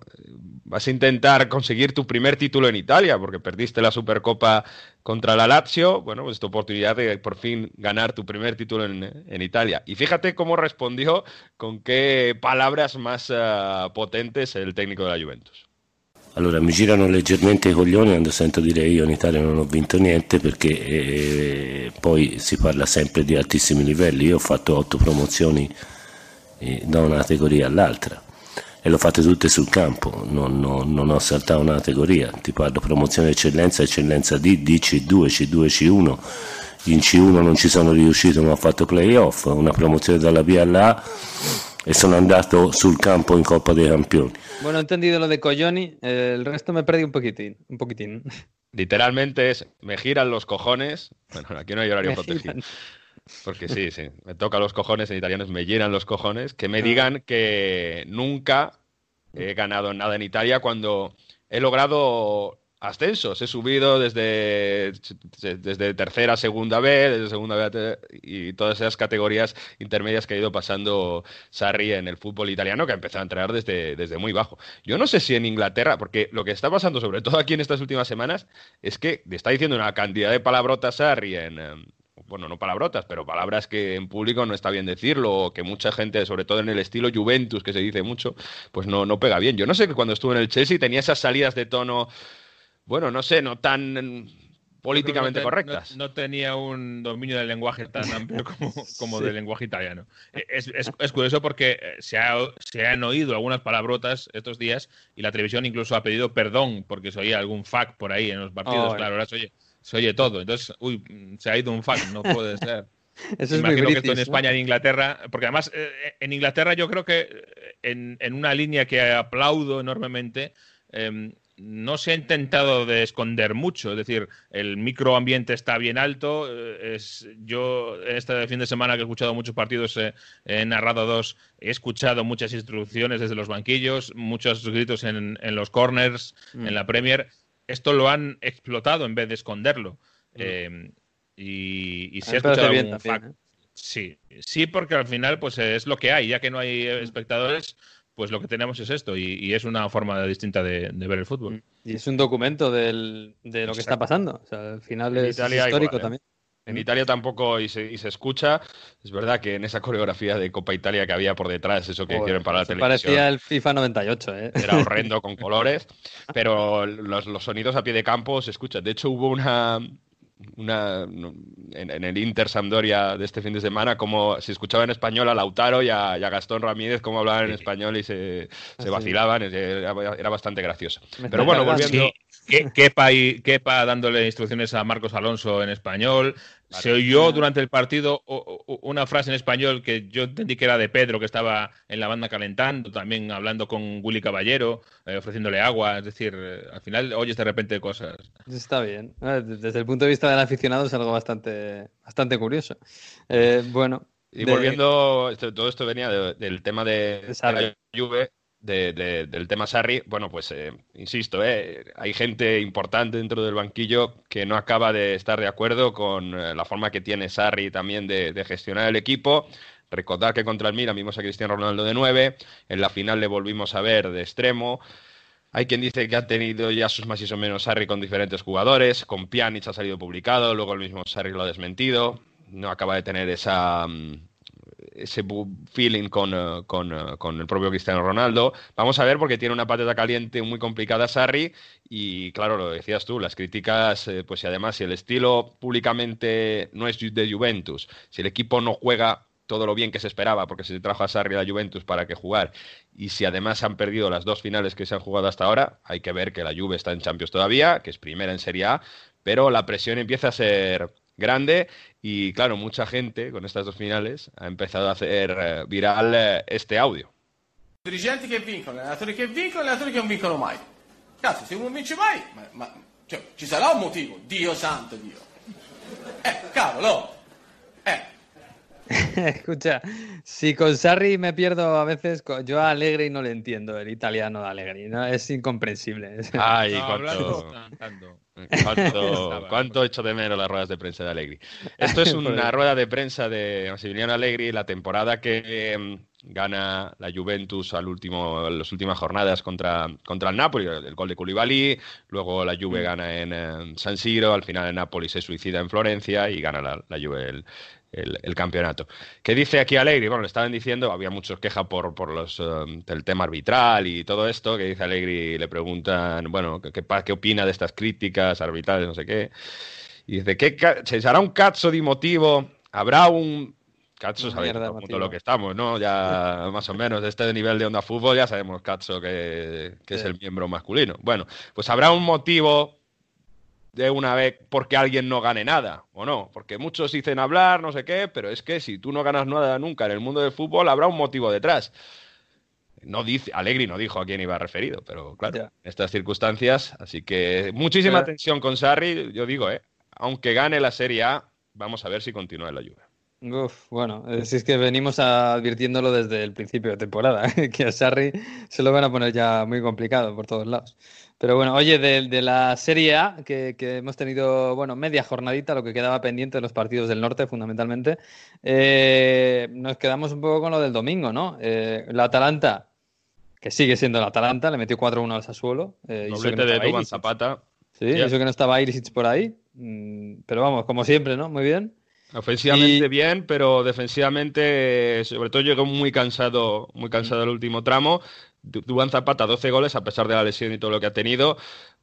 vas a intentar conseguir tu primer título en Italia porque perdiste la Supercopa contra la Lazio, bueno, pues tu oportunidad de por fin ganar tu primer título en, Italia. Y fíjate cómo respondió, con qué palabras más uh, potentes el técnico de la Juventus. Allora mi girano leggermente i coglioni quando sento dire io in Italia non ho vinto niente perché eh, poi si parla sempre di altissimi livelli. Io ho fatto otto promozioni eh, da una categoria all'altra e l'ho fatte tutte sul campo, non, non, non, ho saltato una categoria. Ti parlo promozione eccellenza, eccellenza D, D, C2, C2, C1. In C1 non ci sono riuscito ma ho fatto playoff, una promozione dalla PLA e sono andato sul campo in Coppa dei Campioni. Bueno, he entendido lo de Coglioni, el resto me perdí un poquitín, un poquitín. Literalmente es, me giran los cojones, bueno, aquí no hay horario protegido. Porque sí, sí, me toca los cojones, en italiano me giran los cojones, que me ah. digan que nunca he ganado nada en Italia cuando he logrado ascensos. He subido desde, desde tercera segunda B, desde segunda B y todas esas categorías intermedias que ha ido pasando Sarri en el fútbol italiano, que ha empezado a entrenar desde, desde muy bajo. Yo no sé si en Inglaterra, porque lo que está pasando, sobre todo aquí en estas últimas semanas, es que está diciendo una cantidad de palabrotas Sarri en. Em, bueno, no palabrotas, pero palabras que en público no está bien decirlo, o que mucha gente, sobre todo en el estilo Juventus, que se dice mucho, pues no, no pega bien. Yo no sé que cuando estuve en el Chelsea tenía esas salidas de tono bueno, no sé, no tan políticamente correctas. No, tenía un dominio del lenguaje tan amplio como, del lenguaje italiano. E, es, curioso porque eh, se, se, han oído algunas palabrotas estos días y la televisión incluso ha pedido perdón porque se oía algún fac por ahí en los partidos. claro, ahora se oye, se oye todo. Entonces, uy, se ha ido un fac, no puede ser. Eso es Imagino muy que esto en ¿no? España, en Inglaterra, porque además eh, en Inglaterra yo creo que eh, en, en una línea que aplaudo enormemente, eh, no se ha intentado de esconder mucho, es decir, el microambiente está bien alto. eh, Es, yo este fin de semana que he escuchado muchos partidos, eh, he narrado dos, he escuchado muchas instrucciones desde los banquillos, muchos gritos en, en los corners, Mm. en la Premier. Esto lo han explotado en vez de esconderlo. Eh, y, y se Mm. Ha escuchado bien algún también, fac- ¿eh? Sí, sí, porque al final pues es lo que hay, ya que no hay Mm. Pues lo que tenemos es esto y, y es una forma distinta de, de ver el fútbol. Y es un documento del- de lo que está pasando. O sea, al final es, histórico igual, ¿eh? también. En Italia tampoco y se, y se escucha. Es verdad que en esa coreografía de Copa Italia que había por detrás, eso que hicieron para la televisión, Parecía el FIFA 98, ¿eh? era horrendo con colores, pero los, los sonidos a pie de campo se escuchan. De hecho, hubo una, una en, en el Inter Sampdoria de este fin de semana, como se escuchaba en español a Lautaro y a, y a Gastón Ramírez, cómo hablaban en español y se, vacilaban. Era, era bastante gracioso. Pero bueno, volviendo. Que- Kepa, y- Kepa dándole instrucciones a Marcos Alonso en español. Se oyó durante el partido una frase en español que yo entendí que era de Pedro, que estaba en la banda calentando, también hablando con Willy Caballero, eh, ofreciéndole agua. Es decir, eh, al final oyes de repente cosas. Está bien. Eh, Desde el punto de vista del aficionado es algo bastante, bastante curioso. Eh, bueno. Y de- volviendo, esto- todo esto venía de- del tema de, De Sarri. de la Juve, de- de- del tema Sarri. Bueno, pues eh, insisto, eh, hay gente importante dentro del banquillo que no acaba de estar de acuerdo con eh, la forma que tiene Sarri también de, de gestionar el equipo. Recordar que contra el Milan vimos a Cristiano Ronaldo de 9, en la final le volvimos a ver de extremo. Hay quien dice que ha tenido ya sus más y sus menos Sarri con diferentes jugadores. Con Pjanic ha salido publicado, luego el mismo Sarri lo ha desmentido. No acaba de tener esa, mm, ese feeling con, eh, con, eh, con el propio Cristiano Ronaldo. Vamos a ver porque tiene una patata caliente muy complicada Sarri y claro, lo decías tú, las críticas, eh, pues y además si el estilo públicamente no es de Juventus, si el equipo no juega todo lo bien que se esperaba, porque se trajo a Sarri a la Juventus para que jugar, y si además han perdido las dos finales que se han jugado hasta ahora, hay que ver que la Juve está en Champions todavía, que es primera en Serie A, pero la presión empieza a ser grande y claro, mucha gente con estas dos finales ha empezado a hacer eh, viral eh, este audio. dirigenti che vincono, allenatori che vincono, allenatori che non vincono mai. Cazzo, se uno non vince mai, ma, ma- cioè, ci sarà un motivo. Dio santo Dio. Eh, cavolo. Eh, Escucha, si con Sarri me pierdo a veces, yo a Allegri no le entiendo, el italiano de Allegri, ¿no? es incomprensible. Ay, No, cuánto, cuánto, cuánto echo de menos las ruedas de prensa de Allegri. Esto es una rueda de prensa de Massimiliano Allegri, la temporada que eh, gana la Juventus al último, en las últimas jornadas contra, contra el Napoli, el gol de Koulibaly, luego la Juve gana en eh, San Siro, al final el Napoli se suicida en Florencia y gana la, la Juve el, el- el campeonato. ¿Qué dice aquí Allegri? Bueno, le estaban diciendo, había muchos quejas por, por los, eh, el tema arbitral y todo esto, que dice Allegri, le preguntan, bueno, ¿qué, qué, opina de estas críticas arbitrales, no sé qué? Y dice, ¿qué, ¿se hará un cazzo di motivo? ¿Habrá un... Cazzo, de todo lo que estamos, ¿no? Ya más o menos de este nivel de onda fútbol ya sabemos Cazzo que, que es el miembro masculino. Bueno, pues habrá un motivo de una vez porque alguien no gane nada, o no, porque muchos dicen hablar, no sé qué, pero es que si tú no ganas nada nunca en el mundo del fútbol, habrá un motivo detrás. No dice, Alegri no dijo a quién iba referido, pero claro, en estas circunstancias, así que muchísima Pero- tensión con Sarri, yo digo, eh, aunque gane la Serie A, vamos a ver si continúa en la Juve. Uf, bueno, eh, si es que venimos advirtiéndolo desde el principio de temporada, que a Sarri se lo van a poner ya muy complicado por todos lados. Pero bueno, oye, de, de la Serie A, que, que hemos tenido, bueno, media jornadita, lo que quedaba pendiente de los partidos del norte, fundamentalmente, eh, nos quedamos un poco con lo del domingo, ¿no? Eh, la Atalanta, que sigue siendo la Atalanta, le metió 4-1 al Sassuolo. eh, no de Duban. Zapata. Sí, eso que no estaba Ilicic por ahí. Mm, Pero vamos, como siempre, ¿no? Muy bien. Ofensivamente Y- bien, pero defensivamente, sobre todo llegó muy cansado, muy cansado el último tramo. Du- Duván Zapata, 12 goles, a pesar de la lesión y todo lo que ha tenido.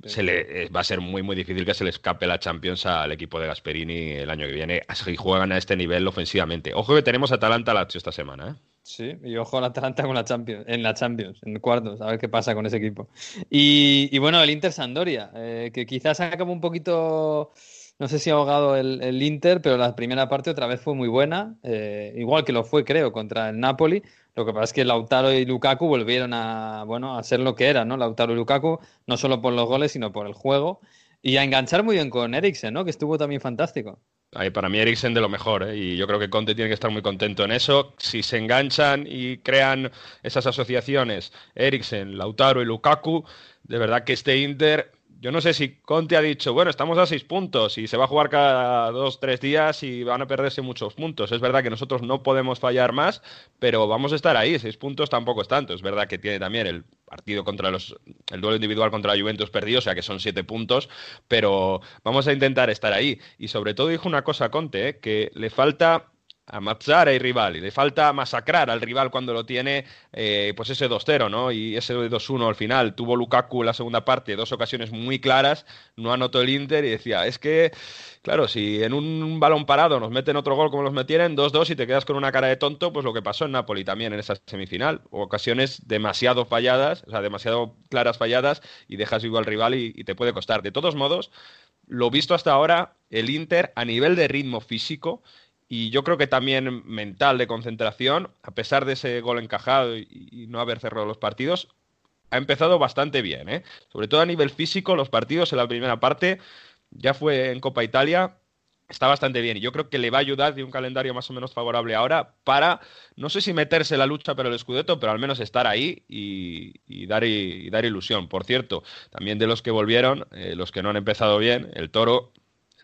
Se le, eh, va a ser muy, muy difícil que se le escape la Champions al equipo de Gasperini el año que viene. Si juegan a este nivel ofensivamente. Ojo que tenemos Atalanta-Lazio esta semana, ¿eh? Sí, y ojo al Atalanta con la Champions, en la Champions, en cuartos, a ver qué pasa con ese equipo. Y, y bueno, el Inter Sandoria, eh, que quizás acaba un poquito no sé si ha ahogado el, Inter, pero la primera parte otra vez fue muy buena, eh, igual que lo fue, creo, contra el Napoli. Lo que pasa es que Lautaro y Lukaku volvieron a, bueno, a ser lo que eran, ¿no? Lautaro y Lukaku, no solo por los goles, sino por el juego. Y a enganchar muy bien con Eriksen, ¿no? Que estuvo también fantástico. Ay, para mí Eriksen de lo mejor, ¿eh? y yo creo que Conte tiene que estar muy contento en eso. Si se enganchan y crean esas asociaciones, Eriksen, Lautaro y Lukaku, de verdad que este Inter yo no sé si Conte ha dicho, bueno, estamos a seis puntos y se va a jugar cada dos, tres días y van a perderse muchos puntos. Es verdad que nosotros no podemos fallar más, pero vamos a estar ahí. Seis puntos tampoco es tanto. Es verdad que tiene también el partido contra los, el duelo individual contra la Juventus perdido, o sea que son siete puntos, pero vamos a intentar estar ahí. Y sobre todo dijo una cosa Conte, ¿eh? que le falta amazzare ai rivali, le falta masacrar al rival cuando lo tiene, eh, pues ese 2-0, ¿no? Y ese 2-1 al final. Tuvo Lukaku en la segunda parte dos ocasiones muy claras, no anotó el Inter y decía, es que, claro, si en un balón parado nos meten otro gol como los metieron, 2-2 y te quedas con una cara de tonto, pues lo que pasó en Napoli también en esa semifinal. Ocasiones demasiado falladas, o sea, demasiado claras falladas y dejas vivo al rival y, y te puede costar. De todos modos, lo visto hasta ahora, el Inter a nivel de ritmo físico, y yo creo que también mental de concentración, a pesar de ese gol encajado y, no haber cerrado los partidos, ha empezado bastante bien. ¿eh? Sobre todo a nivel físico, los partidos en la primera parte, ya fue en Copa Italia, está bastante bien. Y yo creo que le va a ayudar de un calendario más o menos favorable ahora para, no sé si meterse en la lucha pero el Scudetto, pero al menos estar ahí y, dar, y dar, ilusión. Por cierto, también de los que volvieron, eh, los que no han empezado bien, el Toro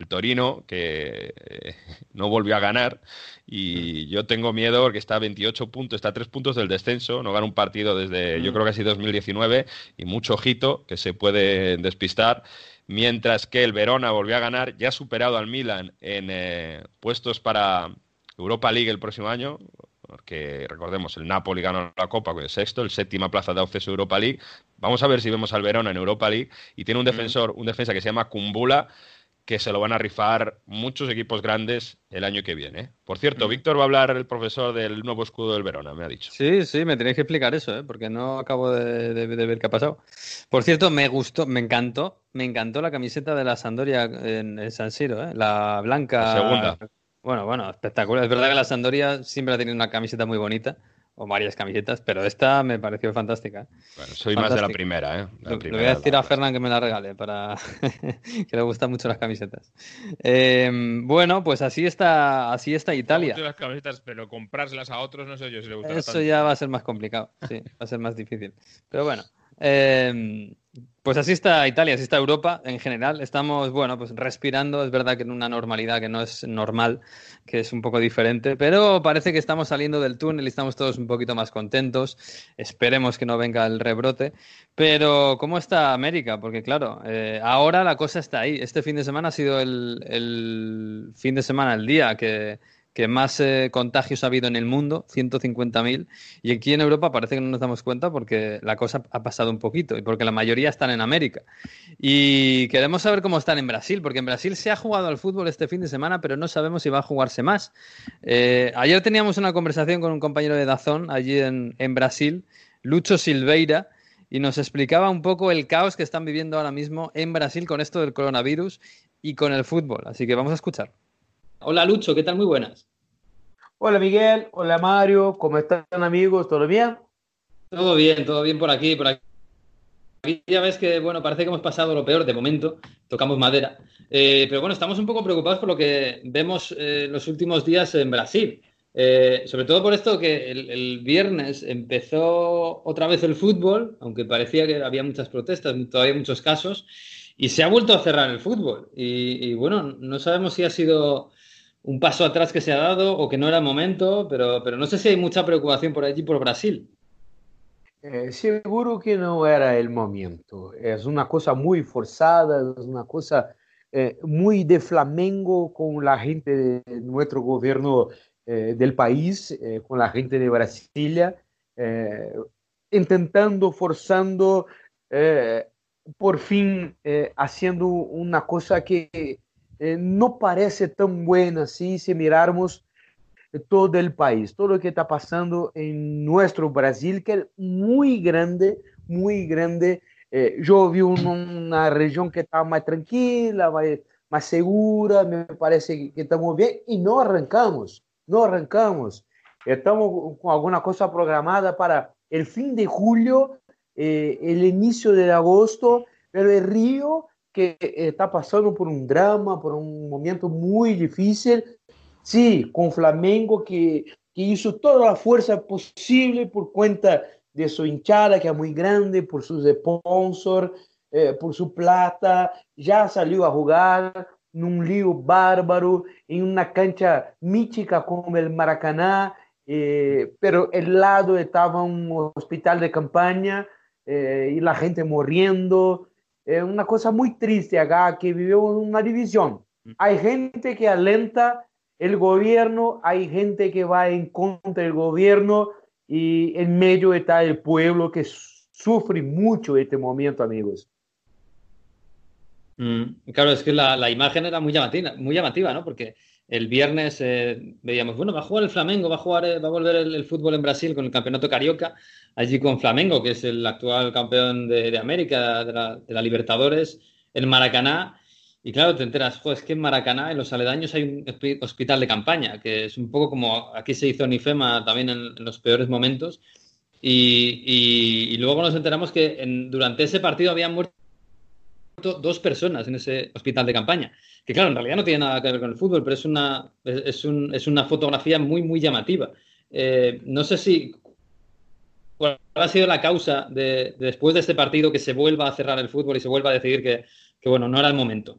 el Torino, que eh, no volvió a ganar. Y yo tengo miedo porque está a 28 puntos, está a 3 puntos del descenso, no gana un partido desde, yo mm. creo que así 2019, y mucho ojito que se puede despistar. Mientras que el Verona volvió a ganar, ya ha superado al Milan en eh, puestos para Europa League el próximo año, porque recordemos, el Napoli ganó la Copa con el sexto, el séptima plaza de acceso a Europa League. Vamos a ver si vemos al Verona en Europa League y tiene un mm. defensor, un defensa que se llama Kumbula, que se lo van a rifar muchos equipos grandes el año que viene. Por cierto. Víctor va a hablar el profesor del nuevo escudo del Verona, me ha dicho. Sí, sí, me tenéis que explicar eso, ¿eh? porque no acabo de, ver qué ha pasado. Por cierto, me gustó, me encantó, me encantó la camiseta de la Sandoria en, San Siro, ¿eh? la blanca. segunda. Bueno, bueno, espectacular. Es verdad que la Sandoria siempre ha tenido una camiseta muy bonita o varias camisetas, pero esta me pareció fantástica. Bueno, soy más de la primera, ¿eh? le voy a decir a Fernán que me la regale, para que le gustan mucho las camisetas. Em, bueno, pues así está, así está Italia. las camisetas, pero comprárselas a otros no sé yo si le gusta. Eso ya va a ser más complicado, sí, va a ser más difícil. Pero bueno, eh, pues así está Italia, así está Europa en general. Estamos, bueno, pues respirando. Es verdad que en una normalidad que no es normal, que es un poco diferente, pero parece que estamos saliendo del túnel y estamos todos un poquito más contentos. Esperemos que no venga el rebrote. Pero, ¿cómo está América? Porque, claro, eh, ahora la cosa está ahí. Este fin de semana ha sido el, el fin de semana, el día que que más eh, contagios ha habido en el mundo, 150.000, y aquí en Europa parece que no nos damos cuenta porque la cosa ha pasado un poquito y porque la mayoría están en América. Y queremos saber cómo están en Brasil, porque en Brasil se ha jugado al fútbol este fin de semana, pero no sabemos si va a jugarse más. Eh, ayer teníamos una conversación con un compañero de Dazón allí en, en Brasil, Lucho Silveira, y nos explicaba un poco el caos que están viviendo ahora mismo en Brasil con esto del coronavirus y con el fútbol. Así que vamos a escuchar. Hola Lucho, ¿qué tal? Muy buenas. Hola Miguel, hola Mario, ¿cómo están amigos? ¿Todo bien? Todo bien, todo bien por aquí, por aquí. Ya ves que, bueno, parece que hemos pasado lo peor de momento, tocamos madera. Eh, pero bueno, estamos un poco preocupados por lo que vemos eh, los últimos días en Brasil. Eh, sobre todo por esto que el, viernes empezó otra vez el fútbol, aunque parecía que había muchas protestas, todavía muchos casos, y se ha vuelto a cerrar el fútbol. Y, bueno, no sabemos si ha sido un paso atrás que se ha dado o que no era el momento, pero, pero no sé si hay mucha preocupación por allí, por Brasil. Eh, seguro que no era el momento. Es una cosa muy forzada, es una cosa eh, muy de Flamengo con la gente de nuestro gobierno eh, del país, con la gente de Brasilia, intentando, forzando por fin eh, haciendo una cosa que eh, no parece tan buena así si mirarmos todo el país, todo lo que está pasando en nuestro Brasil, que es muy grande, muy grande. Eh, yo vi una región que está más tranquila, más segura, me parece que estamos bien y no arrancamos, no arrancamos. Estamos con alguna cosa programada para el fin de julio, eh, el inicio de agosto, pero el Río que está pasando por un drama, por un momento muy difícil, sí, con Flamengo que, que hizo toda la fuerza posible por cuenta de su hinchada, que es muy grande, por sus sponsors, eh, por su plata, ya salió a jugar en un lío bárbaro, en una cancha mítica como el Maracaná, eh, pero el lado estaba un hospital de campaña eh, y la gente muriendo. Es una cosa muy triste acá que vivió una división. Hay gente que alenta el gobierno, hay gente que va en contra del gobierno y en medio está el pueblo que sufre mucho este momento, amigos. Mm, claro, es que la, la, imagen era muy llamativa, muy llamativa, ¿no? Porque el viernes eh, veíamos, bueno, va a jugar el Flamengo, va a, jugar, eh, va a volver el, fútbol en Brasil con el campeonato carioca, allí con Flamengo, que es el actual campeón de, América, de la, Libertadores, en Maracaná. Y claro, te enteras, joder, es que en Maracaná, en los aledaños, hay un hospital de campaña, que es un poco como aquí se hizo en IFEMA también en, los peores momentos. Y, luego nos enteramos que durante ese partido habían muerto dos personas en ese hospital de campaña. Que claro, en realidad no tiene nada que ver con el fútbol, pero es una, es, un, es una fotografía muy, muy llamativa. Eh, no sé si cuál ha sido la causa de, de, después de este partido que se vuelva a cerrar el fútbol y se vuelva a decidir que, que bueno, no era el momento.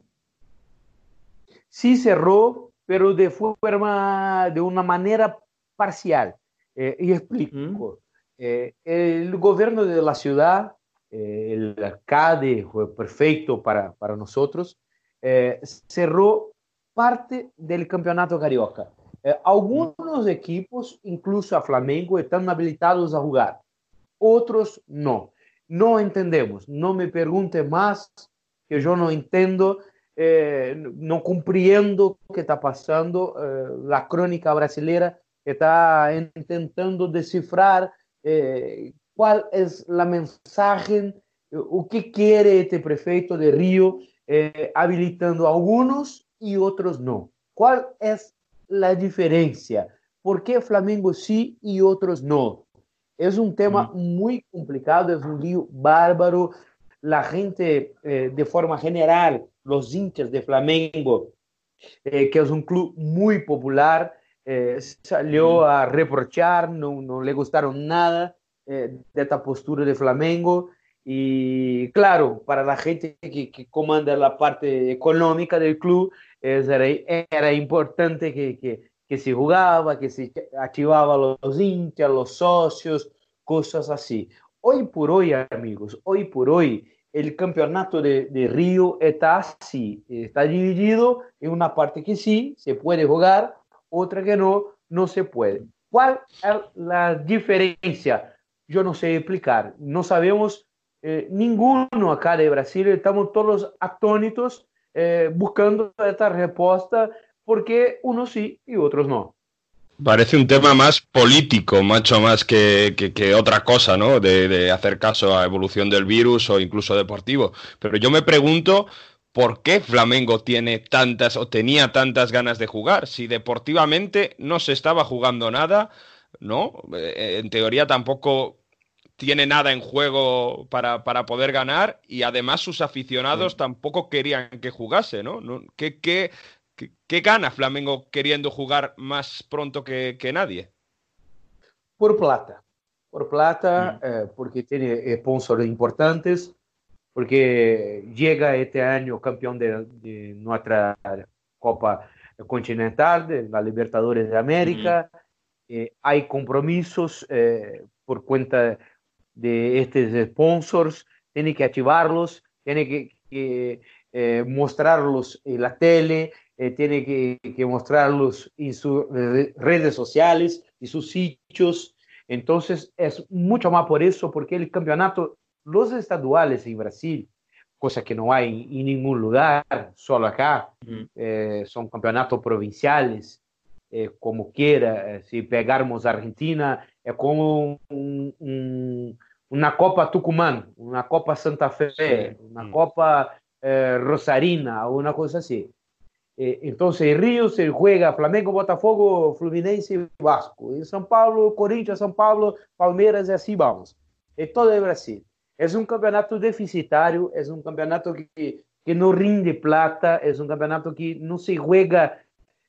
Sí cerró, pero de forma, de una manera parcial. Eh, y explico. ¿Mm? Eh, el gobierno de la ciudad eh, el alcalde fue perfecto para, para nosotros, eh, cerró parte del campeonato carioca. Eh, algunos equipos, incluso a Flamengo, están habilitados a jugar, otros no. No entendemos, no me pregunte más, que yo no entiendo, no comprendo qué está pasando. la crónica brasileña está intentando descifrar qual é a mensagem, o que quer este prefeito de Rio, eh, habilitando alguns e outros não. Qual é a diferença? Por que Flamengo sim e outros não? É um tema muito complicado, é um lío bárbaro. A gente, eh, de forma geral, os hinchas de Flamengo, eh, que é um clube muito popular, salió mm. a reprochar, não, não lhe gostaram nada eh, de esta postura de Flamengo. Y claro, para la gente que, que comanda la parte económica del club, era, era importante que, que, que, se jugaba, que se activaba los hinchas, los socios, cosas así. Hoy por hoy, amigos, hoy por hoy, el campeonato de, de Río está así, está dividido en una parte que sí se puede jugar, otra que no, no se puede. ¿Cuál es la diferencia? Yo no sé explicar. No sabemos eh, ninguno acá de Brasil, estamos todos atónitos eh, buscando esta respuesta porque unos sí y otros no. Parece un tema más político, mucho más que, que, que otra cosa, ¿no? De, de, hacer caso a evolución del virus o incluso deportivo. Pero yo me pregunto por qué Flamengo tiene tantas o tenía tantas ganas de jugar, si deportivamente no se estaba jugando nada, ¿no? Eh, en teoría tampoco tiene nada en juego para, para poder ganar y además sus aficionados sí. tampoco querían que jugase, ¿no? ¿Qué, qué, qué, qué gana Flamengo queriendo jugar más pronto que, que nadie? Por plata. Por plata, mm. eh, porque tiene sponsors importantes, porque llega este año campeón de, de nuestra Copa Continental, de la Libertadores de América. Mm. Eh, hay compromisos eh, por cuenta de estos sponsors, tiene que activarlos, tiene que, que eh, mostrarlos en la tele, eh, tiene que, que, mostrarlos en sus redes sociales y sus sitios. Entonces es mucho más por eso, porque el campeonato, los estaduales en Brasil, cosa que no hay en ningún lugar, solo acá, mm. eh, son campeonatos provinciales, como quiera, si pegarmos Argentina, é como um, um, uma Copa Tucumã, uma Copa Santa Fé, uma Copa eh, Rosarina, uma coisa assim. Eh, entonces, en Río se juega Flamengo, Botafogo, Fluminense y Vasco. En São Paulo, Corinthians, São Paulo, Palmeiras y así vamos. En todo el Brasil. Es un campeonato deficitario, es un campeonato que, que no rinde plata, es un campeonato que no se juega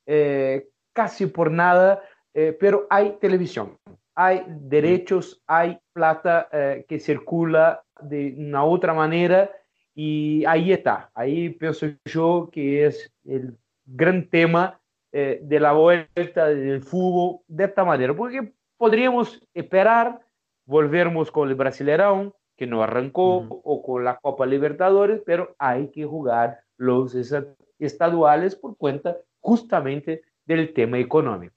eh, casi por nada, eh, pero hay televisión, hay derechos, hay plata eh, que circula de una otra manera y ahí está, ahí pienso yo que es el gran tema eh, de la vuelta del fútbol de esta manera, porque podríamos esperar, volvermos con el Brasileirão, que no arrancó, o con la Copa Libertadores, pero hay que jugar los estaduales por cuenta justamente del tema económico.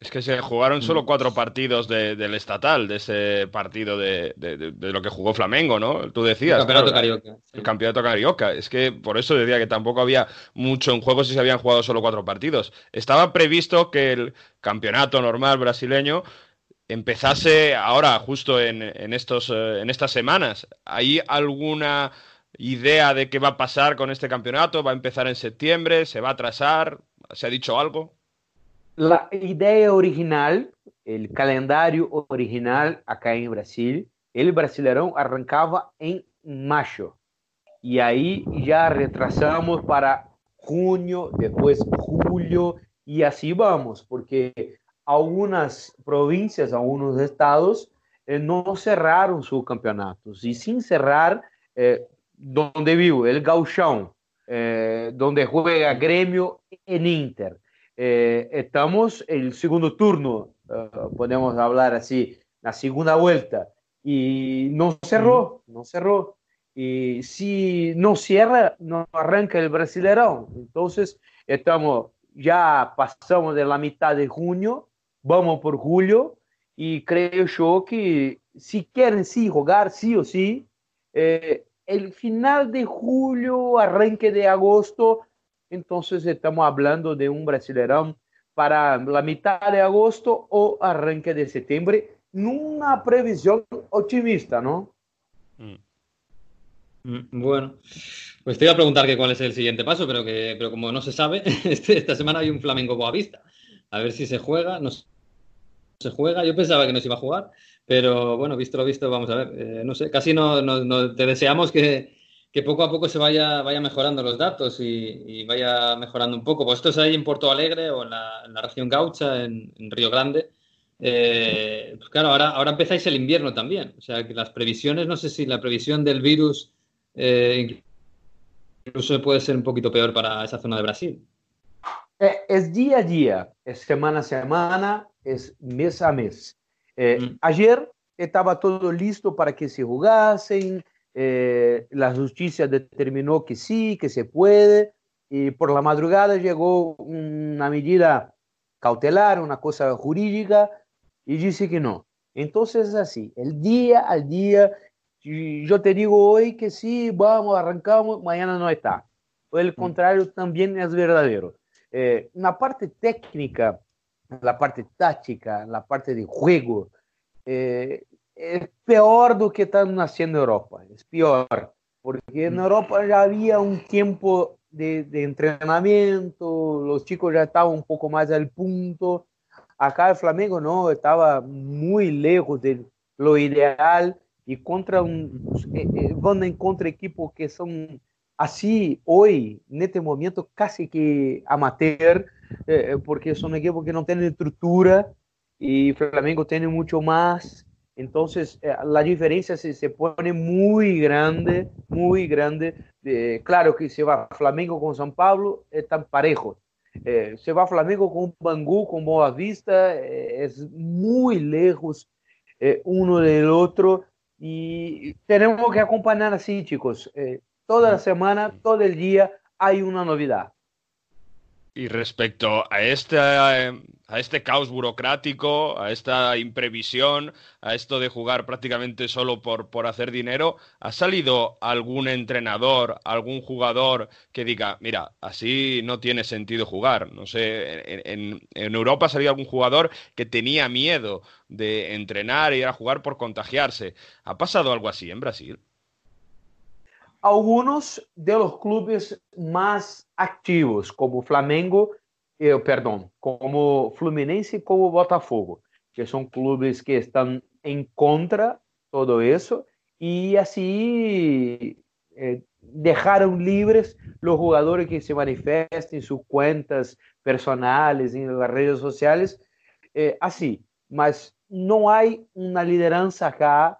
Es que se jugaron solo cuatro partidos del estatal, de ese partido de, lo que jugó Flamengo, ¿no? Tú decías. El campeonato carioca. El campeonato carioca. Es que por eso decía que tampoco había mucho en juego si se habían jugado solo cuatro partidos. Estaba previsto que el campeonato normal brasileño empezase ahora, justo en, estos, eh, en estas semanas. ¿Hay alguna idea de qué va a pasar con este campeonato? ¿Va a empezar en septiembre? ¿Se va a atrasar? ¿Se ha dicho algo? La idea original, el calendario original acá en Brasil, el Brasileirão arrancaba en mayo. Y ahí ya retrasamos para junio, después julio, y así vamos, porque algunas provincias, algunos estados eh, no cerraron sus campeonatos. Y sin cerrar, eh, donde vivo, el Gauchão, eh, donde juega Grêmio en Inter. Eh, estamos en el segundo turno, eh, podemos hablar así, la segunda vuelta, y no cerró, no cerró. Y si no cierra, no arranca el Brasileirão. Entonces, estamos, ya pasamos de la mitad de junio, vamos por julio, y creo yo que si quieren sí jugar, sí o sí, eh, el final de julio, arranque de agosto, entonces estamos hablando de un Brasileirão para la mitad de agosto o arranque de septiembre, una previsión optimista, ¿no? Mm. Mm, bueno, pues te iba a preguntar que cuál es el siguiente paso, pero que pero como no se sabe, este, esta semana hay un Flamengo Boavista. A ver si se juega, no se juega. Yo pensaba que no se iba a jugar, pero bueno, visto lo visto, vamos a ver. Eh, no sé, casi no, no, te deseamos que, que poco a poco se vaya, vaya mejorando los datos y, vaya mejorando un poco. Pues esto es ahí en Porto Alegre o en la, región gaucha, en, Río Grande. Eh, pues claro, ahora, ahora empezáis el invierno también. O sea, que las previsiones, no sé si la previsión del virus eh, incluso puede ser un poquito peor para esa zona de Brasil. Eh, es día a día, es semana a semana, es mes a mes. Mm. Ayer estaba todo listo para que se jugasen, eh, la justicia determinó que sí, que se puede, y por la madrugada llegó una medida cautelar, una cosa jurídica, y dice que no. Entonces es así, el día al día, yo te digo hoy que sí, vamos, arrancamos, mañana no está. O el mm. contrario también es verdadero. Eh, la parte técnica, la parte táctica, la parte de juego, eh, es peor do que está haciendo Europa, es peor, porque en Europa ya había un tiempo de, de, entrenamiento, los chicos ya estaban un poco más al punto, acá el Flamengo no, estaba muy lejos de lo ideal y contra un, eh, eh, van en contra equipos que son así hoy, en este momento, casi que amateur, eh, porque son equipos que no tienen estructura y Flamengo tiene mucho más entonces, eh, la diferencia se, se, pone muy grande, muy grande. Eh, claro que se va Flamengo con San Pablo, están parejos. Eh, se va Flamengo con Bangú, con Boa Vista, es muy lejos uno del otro. Y tenemos que acompañar así, chicos. toda la semana, todo el día hay una novedad. Y respecto a este, a este caos burocrático, a esta imprevisión, a esto de jugar prácticamente solo por, por hacer dinero, ¿ha salido algún entrenador, algún jugador que diga, mira, así no tiene sentido jugar? No sé, en, Europa ha salido algún jugador que tenía miedo de entrenar y ir a jugar por contagiarse. ¿Ha pasado algo así en Brasil? Algunos de los clubes más activos, como Flamengo, eh, perdão, como Fluminense e como Botafogo, que são clubes que estão em contra todo isso e assim eh, deixaram livres os jogadores que se manifestem em suas contas personais, em redes sociais, eh, assim. Mas não há uma liderança acá,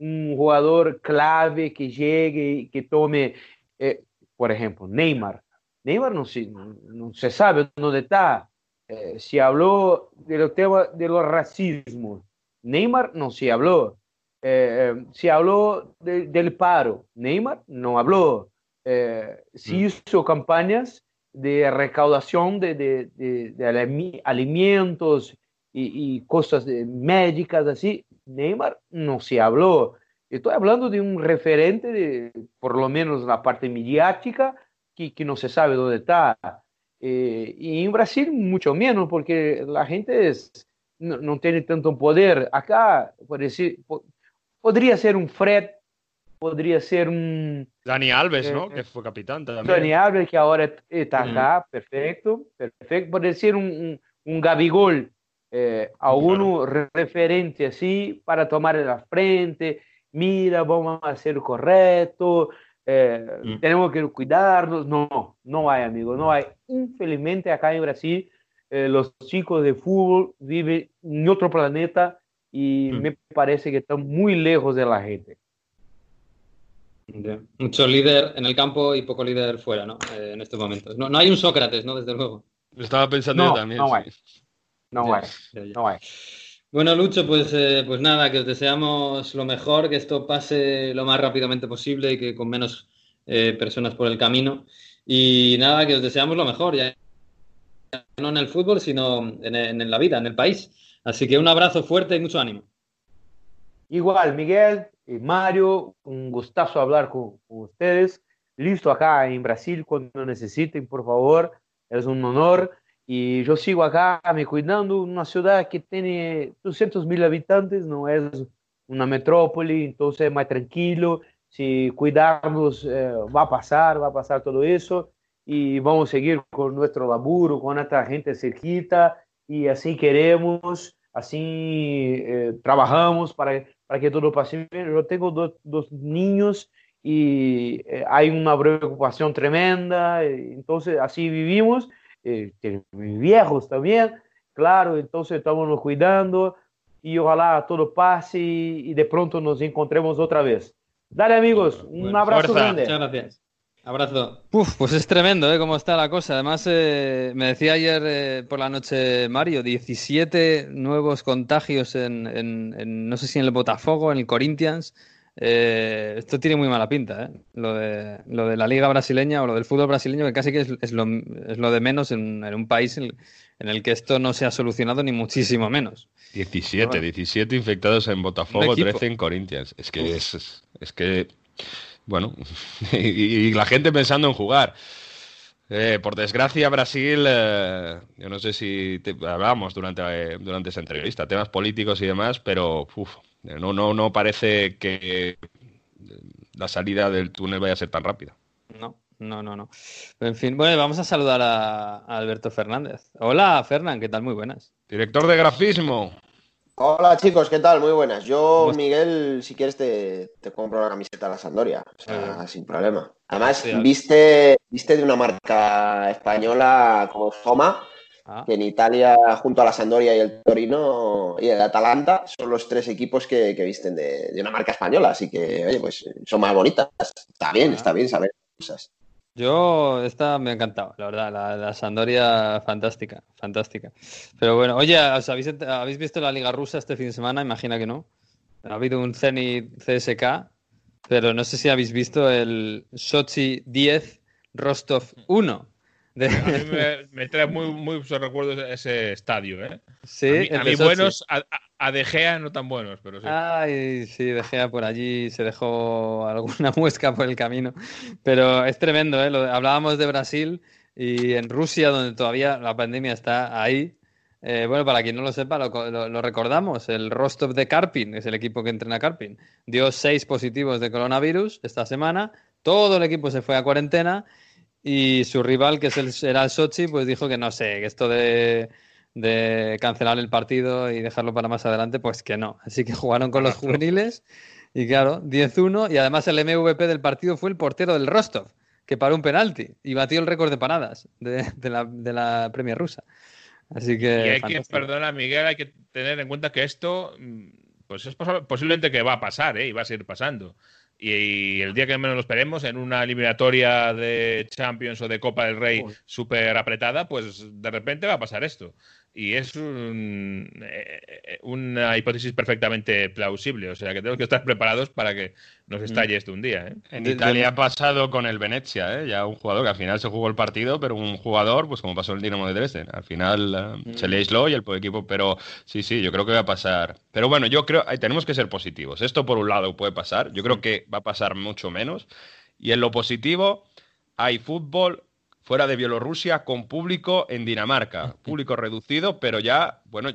um jogador clave que chegue, que tome, eh, por exemplo, Neymar. Neymar no se, no se sabe dónde está. Eh, se habló de los temas de los racismos. Neymar no se habló. Eh, se habló de, del paro. Neymar no habló. Eh, se mm. hizo campañas de recaudación de, de, de, de alimentos y, y, cosas médicas así. Neymar no se habló. Estoy hablando de un referente, de, por lo menos la parte mediática, que, que no se sabe dónde está. Eh, y en Brasil mucho menos, porque la gente es, no, no, tiene tanto poder. Acá, por decir, po, podría ser un Fred, podría ser un... Dani Alves, eh, ¿no? Que fue capitán también. Dani Alves, que ahora está acá, mm. perfecto, perfecto. Podría ser un, un, un Gabigol, eh, alguno claro. referente así, para tomar la frente, mira, vamos a hacer correcto, eh, mm. tenemos que cuidarnos. No, no hay, amigo, no hay. Infelizmente acá en Brasil eh, los chicos de fútbol viven en otro planeta y mm. me parece que están muy lejos de la gente. Yeah. Mucho líder en el campo y poco líder fuera, ¿no? Eh, en estos momentos. No, no, hay un Sócrates, ¿no? Desde luego. Lo estaba pensando no, yo también. No sí. hay. No hay. No hay. Bueno, Lucho, pues, eh, pues nada, que os deseamos lo mejor, que esto pase lo más rápidamente posible y que con menos eh, personas por el camino. Y nada, que os deseamos lo mejor, ya no en el fútbol, sino en, la vida, en el país. Así que un abrazo fuerte y mucho ánimo. Igual, Miguel y Mario, un gustazo hablar con, con ustedes. Listo acá en Brasil cuando necesiten, por favor. Es un honor. Y yo sigo acá me cuidando, una ciudad que tiene 200 mil habitantes, no es una metrópoli, entonces es más tranquilo. Si cuidarnos, eh, va a pasar, va a pasar todo eso. Y vamos a seguir con nuestro laburo, con esta gente cerquita. Y así queremos, así eh, trabajamos para, para que todo pase bien. Yo tengo dos, dos niños y eh, hay una preocupación tremenda. Entonces, así vivimos eh, viejos también, claro, entonces estamos cuidando y ojalá todo pase y, y de pronto nos encontremos otra vez. Dale amigos, un bueno, abrazo fuerza. grande. Muchas gracias. Abrazo. Uf, pues es tremendo, ¿eh? Cómo está la cosa. Además, eh, me decía ayer eh, por la noche Mario, 17 nuevos contagios en, en, en, no sé si en el Botafogo, en el Corinthians. Eh, esto tiene muy mala pinta, ¿eh? lo, de, lo de la liga brasileña o lo del fútbol brasileño, que casi que es, es, lo, es lo, de menos en, en un país en, en, el que esto no se ha solucionado ni muchísimo menos. 17, bueno. 17 infectados en Botafogo, 13 en Corinthians. Es que es, es que, bueno, y, y, la gente pensando en jugar. Eh, por desgracia, Brasil, eh, yo no sé si te, hablábamos durante, eh, durante esa entrevista, temas políticos y demás, pero uf, no, no, no parece que la salida del túnel vaya a ser tan rápida. No, no, no, no. En fin, bueno, vamos a saludar a, a Alberto Fernández. Hola, Fernán, ¿qué tal? Muy buenas. Director de grafismo. Hola chicos, ¿qué tal? Muy buenas. Yo, Miguel, si quieres te, te compro una camiseta a la Sandoria, o sea, eh. sin problema. Además, viste, viste de una marca española como Soma, Ah. que en Italia, junto a la Sandoria y el Torino y el Atalanta, son los tres equipos que, que visten de, de, una marca española. Así que, oye, pues son más bonitas. Está bien, ah. está bien saber cosas. Yo, esta me ha encantado, la verdad, la, la Sandoria fantástica, fantástica. Pero bueno, oye, ¿os habéis, ¿habéis visto la Liga Rusa este fin de semana? Imagina que no. Ha habido un Zenit CSK, pero no sé si habéis visto el Sochi 10, Rostov 1. De... A mí me, me, trae muy, muy recuerdos ese estadio, ¿eh? Sí, a mí, a mí buenos, a, a, De Gea no tan buenos, pero sí. Ay, sí, De Gea por allí se dejó alguna muesca por el camino. Pero es tremendo, ¿eh? Lo, hablábamos de Brasil y en Rusia, donde todavía la pandemia está ahí. Eh, bueno, para quien no lo sepa, lo, lo, lo, recordamos. El Rostov de Karpin, es el equipo que entrena Karpin, dio seis positivos de coronavirus esta semana. Todo el equipo se fue a cuarentena y su rival, que es el, era el Sochi, pues dijo que no sé, que esto de, de cancelar el partido y dejarlo para más adelante, pues que no. Así que jugaron con los juveniles y claro, 10-1 y además el MVP del partido fue el portero del Rostov, que paró un penalti y batió el récord de paradas de, la, de la Premier rusa. Así que... Y hay que, perdona Miguel, hay que tener en cuenta que esto mm, pues es posiblemente que va a pasar, ¿eh? y va a seguir pasando. Y, el día que menos lo esperemos, en una eliminatoria de Champions o de Copa del Rey súper apretada, pues de repente va a pasar esto y es un, eh, una hipótesis perfectamente plausible. O sea que tenemos que estar preparados para que nos mm. estalle esto un día. ¿eh? En Italia ha pasado con el Venezia, ¿eh? ya un jugador que al final se jugó el partido, pero un jugador, pues como pasó el Dinamo de Dresden, al final mm. se le aisló y el equipo. Pero sí, sí, yo creo que va a pasar. Pero bueno, yo creo tenemos que ser positivos. Esto por un lado puede pasar, yo creo que va a pasar mucho menos. Y en lo positivo, hay fútbol, fuera de Bielorrusia con público en Dinamarca. Público reducido, pero ya, bueno,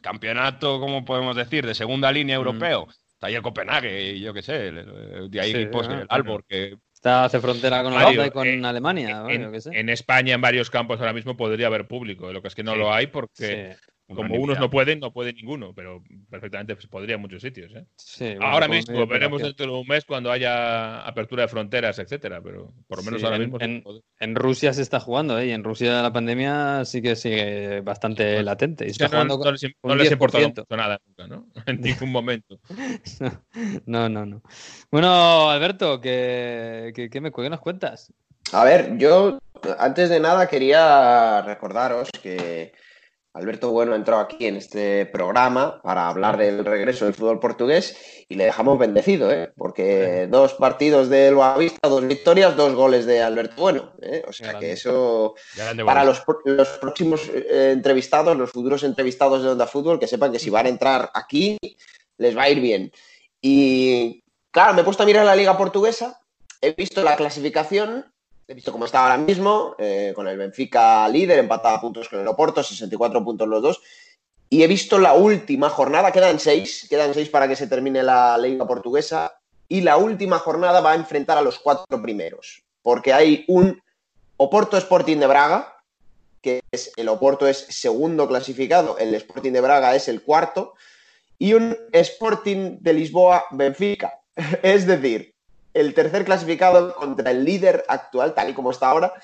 campeonato, como podemos decir, de segunda línea europeo. Está ahí el Copenhague, yo qué sé, de ahí pues, el Albor, que Está, hace frontera con Holanda y con Alemania. En, España, en varios campos ahora mismo podría haber público. Lo que es que no lo hay porque como unos no pueden, no puede ninguno, pero perfectamente pues, podría en muchos sitios. ¿eh? ahora mismo, veremos dentro de un mes cuando haya apertura de fronteras, etcétera, pero por lo menos ahora mismo. En, Rusia se está jugando, ¿eh? y en Rusia la pandemia sí que sigue bastante latente. Y está jugando no, les, no les importa nada nunca, ¿no? En ningún momento. no, no, no. Bueno, Alberto, ¿qué, qué, me, ¿qué nos cuentas? A ver, yo antes de nada quería recordaros que Alberto Bueno entró aquí en este programa para hablar del regreso del fútbol portugués y le dejamos bendecido, ¿eh? porque dos partidos de Loavista, dos victorias, dos goles de Alberto Bueno. ¿eh? O sea que eso, para los, próximos eh, entrevistados, los futuros entrevistados de Onda Fútbol, que sepan que si van a entrar aquí, les va a ir bien. Y claro, me he puesto a mirar la liga portuguesa, he visto la clasificación He visto cómo está ahora mismo, eh, con el Benfica líder, empatado a puntos con el Oporto, 64 puntos los dos. Y he visto la última jornada, quedan seis, quedan seis para que se termine la Liga Portuguesa. Y la última jornada va a enfrentar a los cuatro primeros, porque hay un Oporto Sporting de Braga, que es el Oporto es segundo clasificado, el Sporting de Braga es el cuarto, y un Sporting de Lisboa Benfica. Es decir, el tercer clasificado contra el líder actual, tal y como está ahora.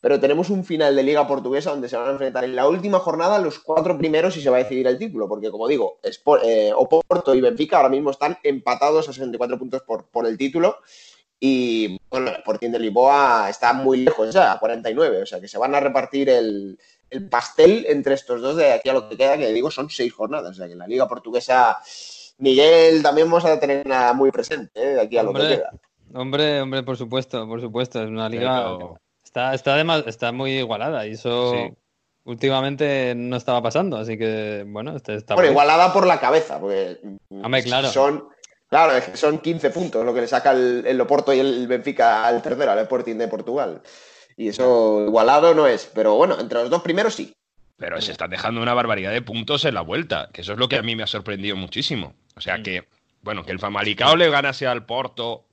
Pero tenemos un final de Liga Portuguesa donde se van a enfrentar en la última jornada los cuatro primeros y se va a decidir el título. Porque, como digo, eh, Oporto y Benfica ahora mismo están empatados a 64 puntos por, por el título. Y bueno, el Sporting de Lisboa está muy lejos ya, a 49. O sea que se van a repartir el, pastel entre estos dos de aquí a lo que queda, que digo son seis jornadas. O sea que en la Liga Portuguesa, Miguel, también vamos a tener nada muy presente ¿eh? de aquí a lo que queda. Hombre, hombre, por supuesto, por supuesto. Es una liga. Está, está, está muy igualada y eso últimamente no estaba pasando. Así que, bueno, está, está bueno, igualada por la cabeza, porque. claro. Son, claro, son 15 puntos lo que le saca el, el Loporto y el Benfica al tercero, al Sporting de Portugal. Y eso igualado no es. Pero bueno, entre los dos primeros sí. Pero se están dejando una barbaridad de puntos en la vuelta, que eso es lo que a mí me ha sorprendido muchísimo. O sea mm. que, bueno, que el Famalicao le ganase al Porto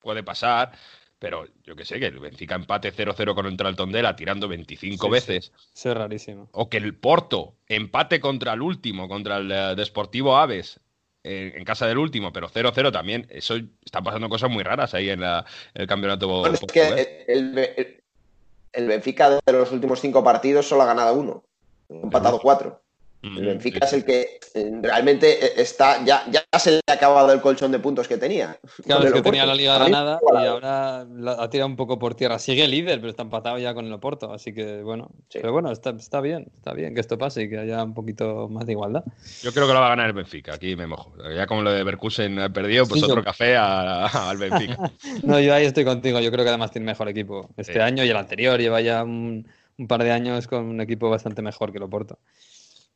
puede pasar, pero yo que sé, que el Benfica empate 0-0 con el Tondela tirando 25 veces. Sí, es rarísimo. O que el Porto empate contra el último, contra el eh, Desportivo Aves, en casa del último, pero 0-0 también. Eso están pasando cosas muy raras ahí en, el campeonato. Bueno, es que el, el, Benfica de los últimos cinco partidos solo ha ganado uno, ha empatado cuatro. El Benfica es el que eh, realmente eh, está, ya, ya se le ha acabado el colchón de puntos que tenía. Claro, es que tenía la Liga ganada y ahora la ha tirado un poco por tierra. Sigue líder, pero está empatado ya con el Oporto, así que bueno. Pero bueno, está, está, bien, está bien que esto pase y que haya un poquito más de igualdad. Yo creo que lo va a ganar el Benfica, aquí me mojo. Ya como lo de Berkusen ha perdido, pues otro café al Benfica. no, yo ahí estoy contigo, yo creo que además tiene mejor equipo este año y el anterior, lleva ya un, un par de años con un equipo bastante mejor que el Oporto.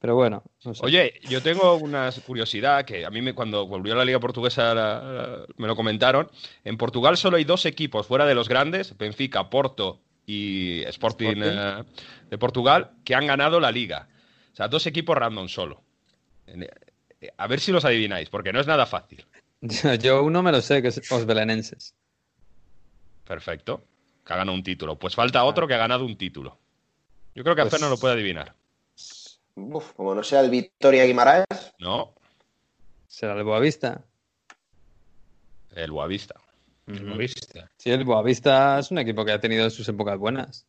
Pero bueno, Oye, yo tengo una curiosidad que a mí me, cuando volvió a la Liga Portuguesa me lo comentaron. En Portugal solo hay dos equipos fuera de los grandes, Benfica, Porto y Sporting, eh, de Portugal, que han ganado la Liga. O sea, dos equipos random solo. Eh, a ver si los adivináis, porque no es nada fácil. Yo uno me lo sé, que es los belenenses. Perfecto. que ha ganado un título. Pues falta otro que ha ganado un título. Yo creo que Pues- no lo puede adivinar. Uf, como no sea el Victoria Guimaraes. No, ¿Será el Boavista? el Boavista. El Boavista. Sí, el Boavista es un equipo que ha tenido sus épocas buenas.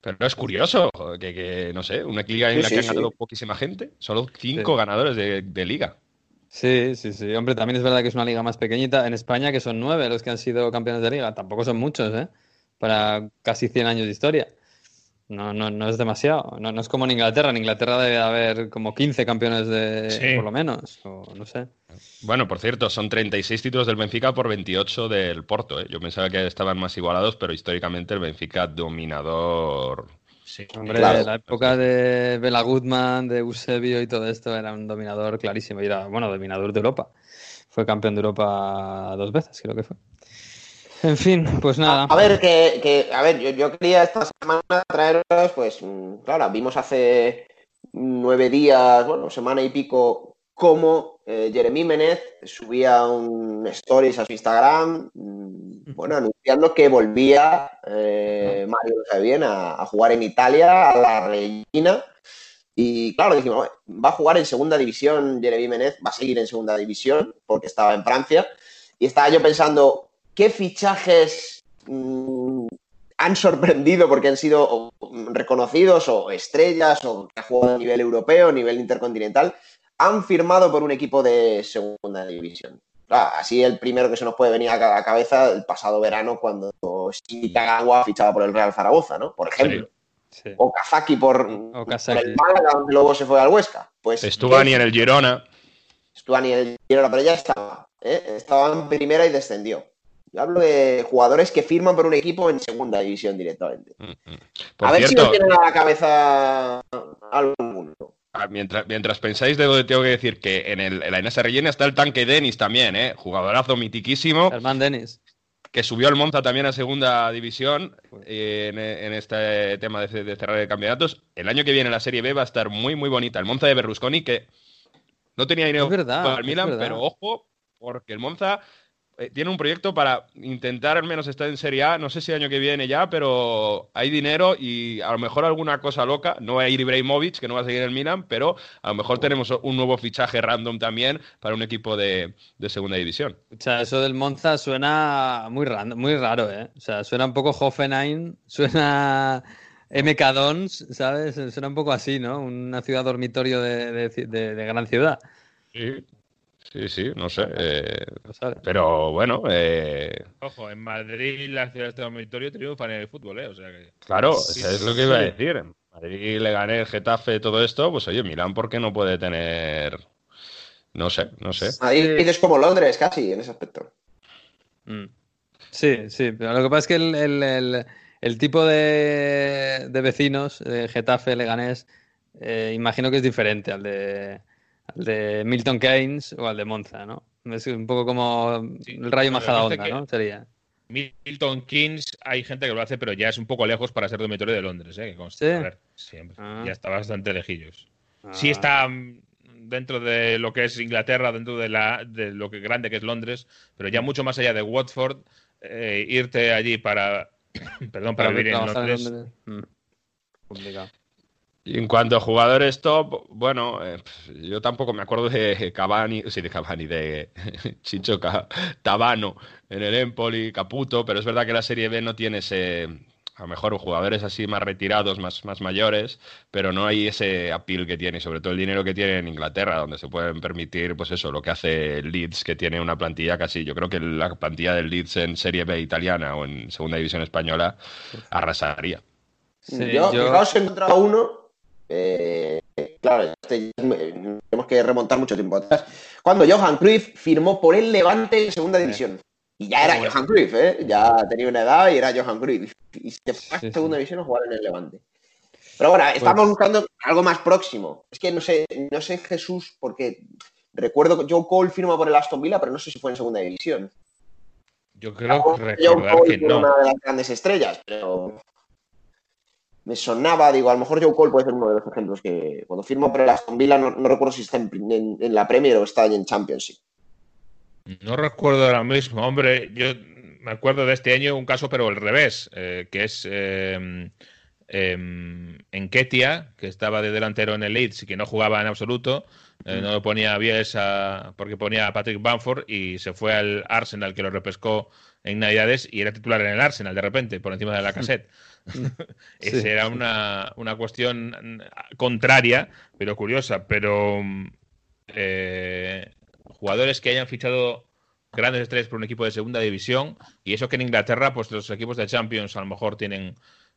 Pero es curioso que, que, no sé, una liga en Sí, la sí, que ha sí. ganado poquísima gente, solo cinco Sí. ganadores de, de liga. Sí, sí, sí. Hombre, también es verdad que es una liga más pequeñita. En España, que son nueve los que han sido campeones de liga. Tampoco son muchos, ¿eh? Para casi 100 años de historia. No, no, no es demasiado. No, no es como en Inglaterra. En Inglaterra debe haber como 15 campeones de, Sí. por lo menos. O no sé. Bueno, por cierto, son 36 títulos del Benfica por 28 del Porto. ¿eh? Yo pensaba que estaban más igualados, pero históricamente el Benfica dominador. Hombre, la época de Bela Goodman, de Eusebio y todo esto era un dominador clarísimo. Y era, bueno, dominador de Europa. Fue campeón de Europa dos veces, creo que fue. En fin, pues nada. A ver, que, que- a ver, yo, yo quería esta semana traeros, pues, claro, vimos hace nueve días, bueno, semana y pico, cómo eh, Jeremy Menez subía un stories a su Instagram, mm, bueno, anunciando que volvía, eh, Mario sabe bien, a, a jugar en Italia, a la Regina. Y claro, dijimos, "Bueno, va a jugar en segunda división Jeremy Menez, va a seguir en segunda división, porque estaba en Francia. Y estaba yo pensando, ¿qué fichajes mm, han sorprendido porque han sido reconocidos o estrellas o que han jugado a nivel europeo, a nivel intercontinental, han firmado por un equipo de segunda división? Así el primero que se nos puede venir a la cabeza el pasado verano cuando Kagawa fichaba por el Real Zaragoza, ¿no? Por ejemplo. O Kazaki por, el Málaga, donde luego se fue al Huesca. Pues Stuani en el Girona. Stuani en el Girona, pero ya estaba. ¿eh? Estaba en primera y descendió. Yo hablo de jugadores que firman por un equipo en segunda división directamente. Por a ver si cierto, nos tienen a la cabeza alguno. ah, mientras, mientras pensáis, de tengo que decir que en, el, en la Inés Rellena está el tanque Denis también, ¿eh? Jugadorazo mitiquísimo. Germán Denis. Que subió al Monza también a segunda división eh, en, en este tema de, de cerrar de campeonatos. El año que viene la Serie B va a estar muy, muy bonita. El Monza de Berlusconi, que no tenía dinero verdad, para el Milan, verdad. pero ojo, porque el Monza eh, tiene un proyecto para intentar al menos estar en Serie A. No sé si el año que viene ya, pero hay dinero y a lo mejor alguna cosa loca. No va a ir Ibrahimovic, que no va a seguir en el Milan, pero a lo mejor tenemos un nuevo fichaje random también para un equipo de, de segunda división. O sea, eso del Monza suena muy, random, muy raro, ¿eh? O sea, suena un poco Hoffenheim, suena MK Dons, ¿sabes? Suena un poco así, ¿no? Una ciudad dormitorio de, de- de- de gran ciudad. Sí, sí, sí, no sé. eh, pero bueno, eh, Ojo, en Madrid las ciudades de dormitorio triunfan en el fútbol, ¿eh? O sea que... claro, Sí, eso es lo que iba a decir. En Madrid le gané el Getafe, todo esto, pues oye, Milán, ¿por qué no puede tener...? No sé, no sé. Madrid es como Londres casi en ese aspecto. Mm. Sí, sí, pero lo que pasa es que el, el- el- el tipo de, de vecinos, de Getafe, Leganés, eh, imagino que es diferente al de, al de Milton Keynes o al de Monza, ¿no? Es un poco como el Rayo Majadahonda, parece que- ¿no? Sería. Milton Keynes hay gente que lo hace, pero ya es un poco lejos para ser dormitorio de Londres, ¿eh? Que. Sí. A ver, siempre. Ah. Ya está bastante lejillos. Ah. Sí está mm, dentro de lo que es Inglaterra, dentro de, la, de lo que grande que es Londres, pero ya mucho más allá de Watford, eh, irte allí para, perdón, para, vivir en. Londres. Mm. Complicado. Y en cuanto a jugadores top, bueno, eh, yo tampoco me acuerdo de Cavani, sí, de Cavani, de Chicho Tabano en el Empoli, Caputo, pero es verdad que la Serie B no tiene ese, a lo mejor jugadores así más retirados, más, más mayores, pero no hay ese appeal que tiene, y sobre todo el dinero que tiene en Inglaterra, donde se pueden permitir, pues eso, lo que hace Leeds, que tiene una plantilla casi, yo creo que la plantilla del Leeds en Serie B italiana o en Segunda División española arrasaría. Sí, yo, yo- fijaos, he encontrado uno. Eh, claro, este, tenemos que remontar mucho tiempo atrás. Cuando Johan Cruyff firmó por el Levante en segunda división. Y ya era Johan Cruyff, ¿eh? Ya tenía una edad y era Johan Cruyff. Y se fue a segunda división a jugar en el Levante. Pero bueno, estamos buscando algo más próximo. Es que no sé, no sé Jesús, porque recuerdo que Joe Cole firma por el Aston Villa, pero no sé si fue en segunda división. Yo creo Joe recordar Cole que no. una de las grandes estrellas, pero me sonaba, digo, a lo mejor Joe Cole puede ser uno de los ejemplos que cuando firma por el Aston Villa no, no recuerdo si está en, en- en la Premier o está en Championship. No recuerdo ahora mismo, hombre. Yo me acuerdo de este año un caso, pero al revés, eh, que es eh, eh, en Ketia, que estaba de delantero en el Leeds y que no jugaba en absoluto, eh, no lo ponía Bielsa porque ponía a Patrick Bamford y se fue al Arsenal que lo repescó en Navidades y era titular en el Arsenal de repente, por encima de la cassette. Esa era una, una, cuestión contraria, pero curiosa. Pero eh, jugadores que hayan fichado grandes estrellas por un equipo de segunda división, y eso que en Inglaterra, pues los equipos de Champions a lo mejor tienen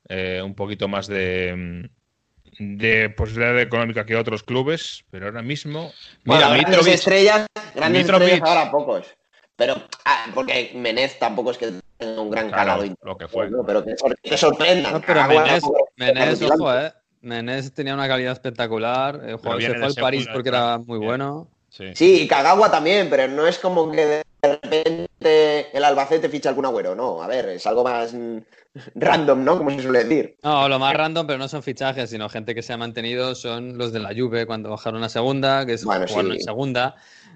eh, un poquito más de, de posibilidad económica que otros clubes, pero ahora mismo. Bueno, mira, grandes estrellas, grandes estrellas ahora pocos. Pero, ah, porque Menez tampoco es que un gran Claro, calado. lo que fue. No, pero que, que sorprenda. No, pero Menés, Menés, ojo, eh. Menés tenía una calidad espectacular. El jugador se fue al París porque claro. era muy bueno. Sí. Sí, y Kagawa también, pero no es como que de repente el Albacete ficha algún agüero, no. A ver, es algo más mm, random, ¿no? Como se suele decir. No, lo más random, pero no son fichajes, sino gente que se ha mantenido, son los de la Juve cuando bajaron a segunda, que es Bueno, jugaron sí. en segunda.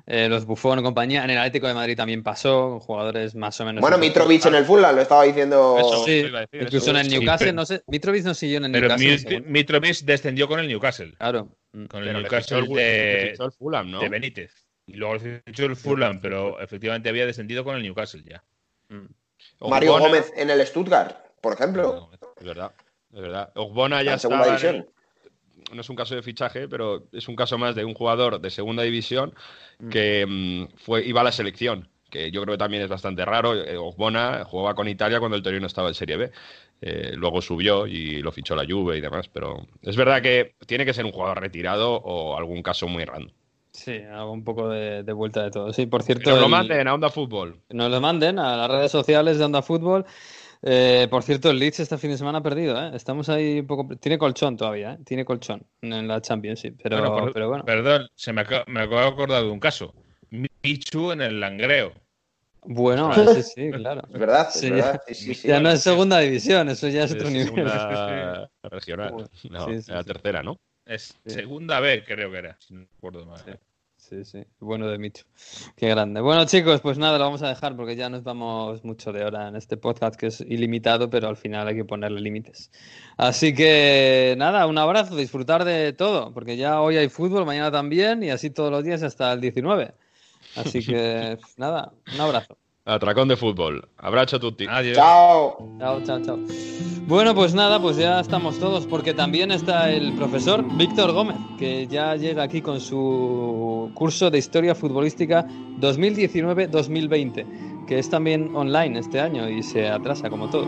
Eh, los Buffon y compañía. En el Atlético de Madrid también pasó, con jugadores más o menos. Bueno, Mitrovic en el Fulham, lo estaba diciendo. Eso, Sí, decir, incluso eso. en el Sí, Newcastle, pero- no sé. Mitrovic no siguió en el Pero Newcastle. Mit- según- Mitrovic descendió con el Newcastle. Claro. Mm. Con el Pero le Newcastle el, de, el Fulham, ¿no? de Benítez. Y luego le fichó el Fulham, pero efectivamente había descendido con el Newcastle ya. Mario Ogbonna- Gómez en el Stuttgart, por ejemplo. Es verdad, es verdad. Ogbona ya En segunda estaba en. No es un caso de fichaje, pero es un caso más de un jugador de segunda división que mm, fue, iba a la selección, que yo creo que también es bastante raro. Eh, Ogbona jugaba con Italia cuando el Torino estaba en Serie B. Eh, luego subió y lo fichó la Juve y demás, pero es verdad que tiene que ser un jugador retirado o algún caso muy random. Sí, hago un poco de, de vuelta de todo. Sí, por Que cierto. nos lo el- manden a Onda Fútbol. nos lo manden a las redes sociales de Onda Fútbol. Eh, por cierto, el Leeds este fin de semana ha perdido, ¿eh? Estamos ahí un poco. Tiene colchón todavía, ¿eh? Tiene colchón en la Championship. Pero Bueno, por- pero bueno. Perdón, se me, acaba, me acabo de acordar de un caso. Michu en el Langreo. Bueno, ese sí, claro. Es verdad, es Sí, verdad. ya- Sí, sí, sí. Ya no es segunda división, eso ya es otro Es nivel. segunda regional. No, Sí, sí, sí. tercera, ¿no? Es Sí. segunda B, creo que era. Si no recuerdo mal. Sí, sí. Bueno de Micho. Qué grande. Bueno, chicos, pues nada, lo vamos a dejar porque ya nos vamos mucho de hora en este podcast que es ilimitado, pero al final hay que ponerle límites. Así que nada, un abrazo, disfrutar de todo, porque ya hoy hay fútbol, mañana también y así todos los días hasta el 19. Así que nada, un abrazo. Atracón de fútbol. Abrazo a tutti. Adiós. Chao. Chao, chao, chao. Bueno, pues nada, pues ya estamos todos, porque también está el profesor Víctor Gómez, que ya llega aquí con su curso de Historia Futbolística 2019-2020, que es también online este año y se atrasa como todo.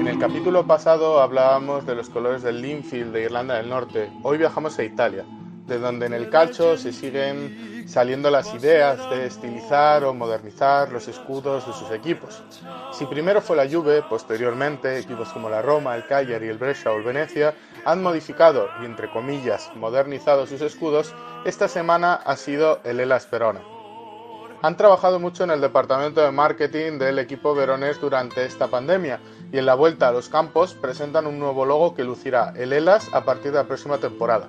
En el capítulo pasado hablábamos de los colores del Linfield de Irlanda del Norte. Hoy viajamos a Italia, de donde en el calcio se siguen saliendo las ideas de estilizar o modernizar los escudos de sus equipos. Si primero fue la Juve, posteriormente equipos como la Roma, el Cagliari, el Brescia o el Venecia han modificado y entre comillas modernizado sus escudos, esta semana ha sido el Elas Verona. Han trabajado mucho en el departamento de marketing del equipo veronés durante esta pandemia y en la vuelta a los campos presentan un nuevo logo que lucirá el ELAS a partir de la próxima temporada.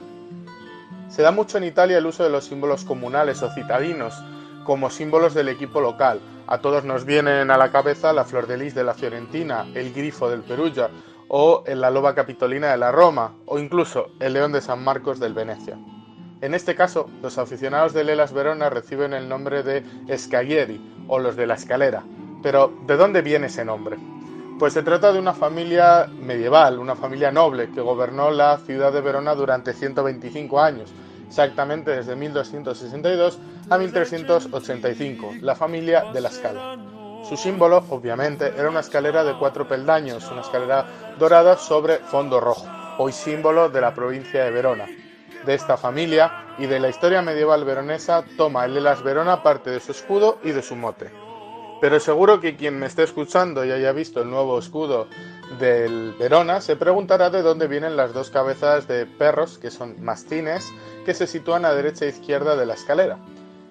Se da mucho en Italia el uso de los símbolos comunales o citadinos como símbolos del equipo local. A todos nos vienen a la cabeza la flor de lis de la Fiorentina, el grifo del Perugia o la loba capitolina de la Roma o incluso el león de San Marcos del Venecia. En este caso, los aficionados del Elas Verona reciben el nombre de Scalieri o los de la escalera. Pero, ¿de dónde viene ese nombre? Pues se trata de una familia medieval, una familia noble que gobernó la ciudad de Verona durante 125 años, exactamente desde 1262 a 1385, la familia de la Scala. Su símbolo, obviamente, era una escalera de cuatro peldaños, una escalera dorada sobre fondo rojo, hoy símbolo de la provincia de Verona. De esta familia y de la historia medieval veronesa toma el Elas Verona parte de su escudo y de su mote. Pero seguro que quien me esté escuchando y haya visto el nuevo escudo del Verona se preguntará de dónde vienen las dos cabezas de perros, que son mastines, que se sitúan a derecha e izquierda de la escalera.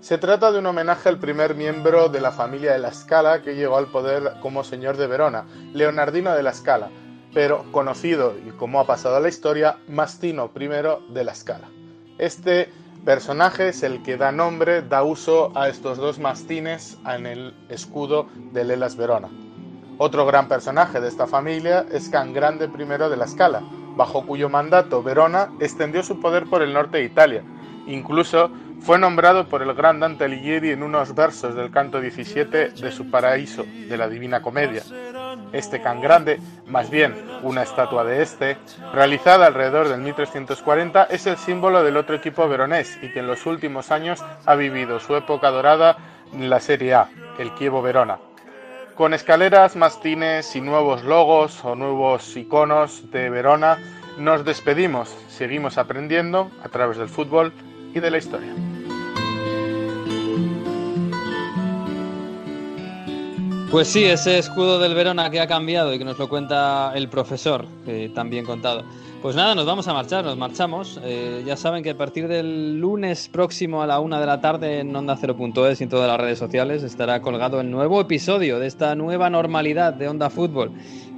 Se trata de un homenaje al primer miembro de la familia de la Scala que llegó al poder como señor de Verona, Leonardino de la Scala, pero conocido y como ha pasado a la historia, Mastino I de la Scala. Este Personaje es el que da nombre, da uso a estos dos mastines en el escudo del Elas Verona. Otro gran personaje de esta familia es Can Grande I de la Scala, bajo cuyo mandato Verona extendió su poder por el norte de Italia. Incluso fue nombrado por el gran Dante Alighieri en unos versos del canto 17 de su Paraíso, de la Divina Comedia. Este can grande, más bien una estatua de este, realizada alrededor del 1340, es el símbolo del otro equipo veronés y que en los últimos años ha vivido su época dorada en la Serie A, el Chievo Verona. Con escaleras, mastines y nuevos logos o nuevos iconos de Verona, nos despedimos. Seguimos aprendiendo a través del fútbol y de la historia. Pues sí, ese escudo del Verona que ha cambiado y que nos lo cuenta el profesor, que también contado. Pues nada, nos vamos a marchar, nos marchamos. Eh, ya saben que a partir del lunes próximo a la una de la tarde en Onda 0.es y en todas las redes sociales estará colgado el nuevo episodio de esta nueva normalidad de Onda Fútbol,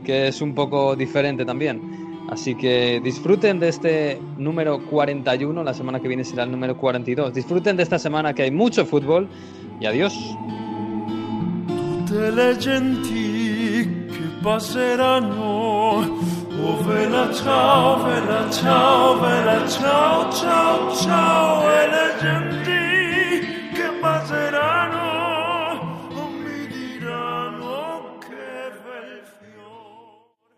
que es un poco diferente también. Así que disfruten de este número 41, la semana que viene será el número 42. Disfruten de esta semana que hay mucho fútbol y adiós. Le genti che passeranno. Oh vela ciao, vela ciao, vela ciao, ciao, ciao, e le genti che passeranno.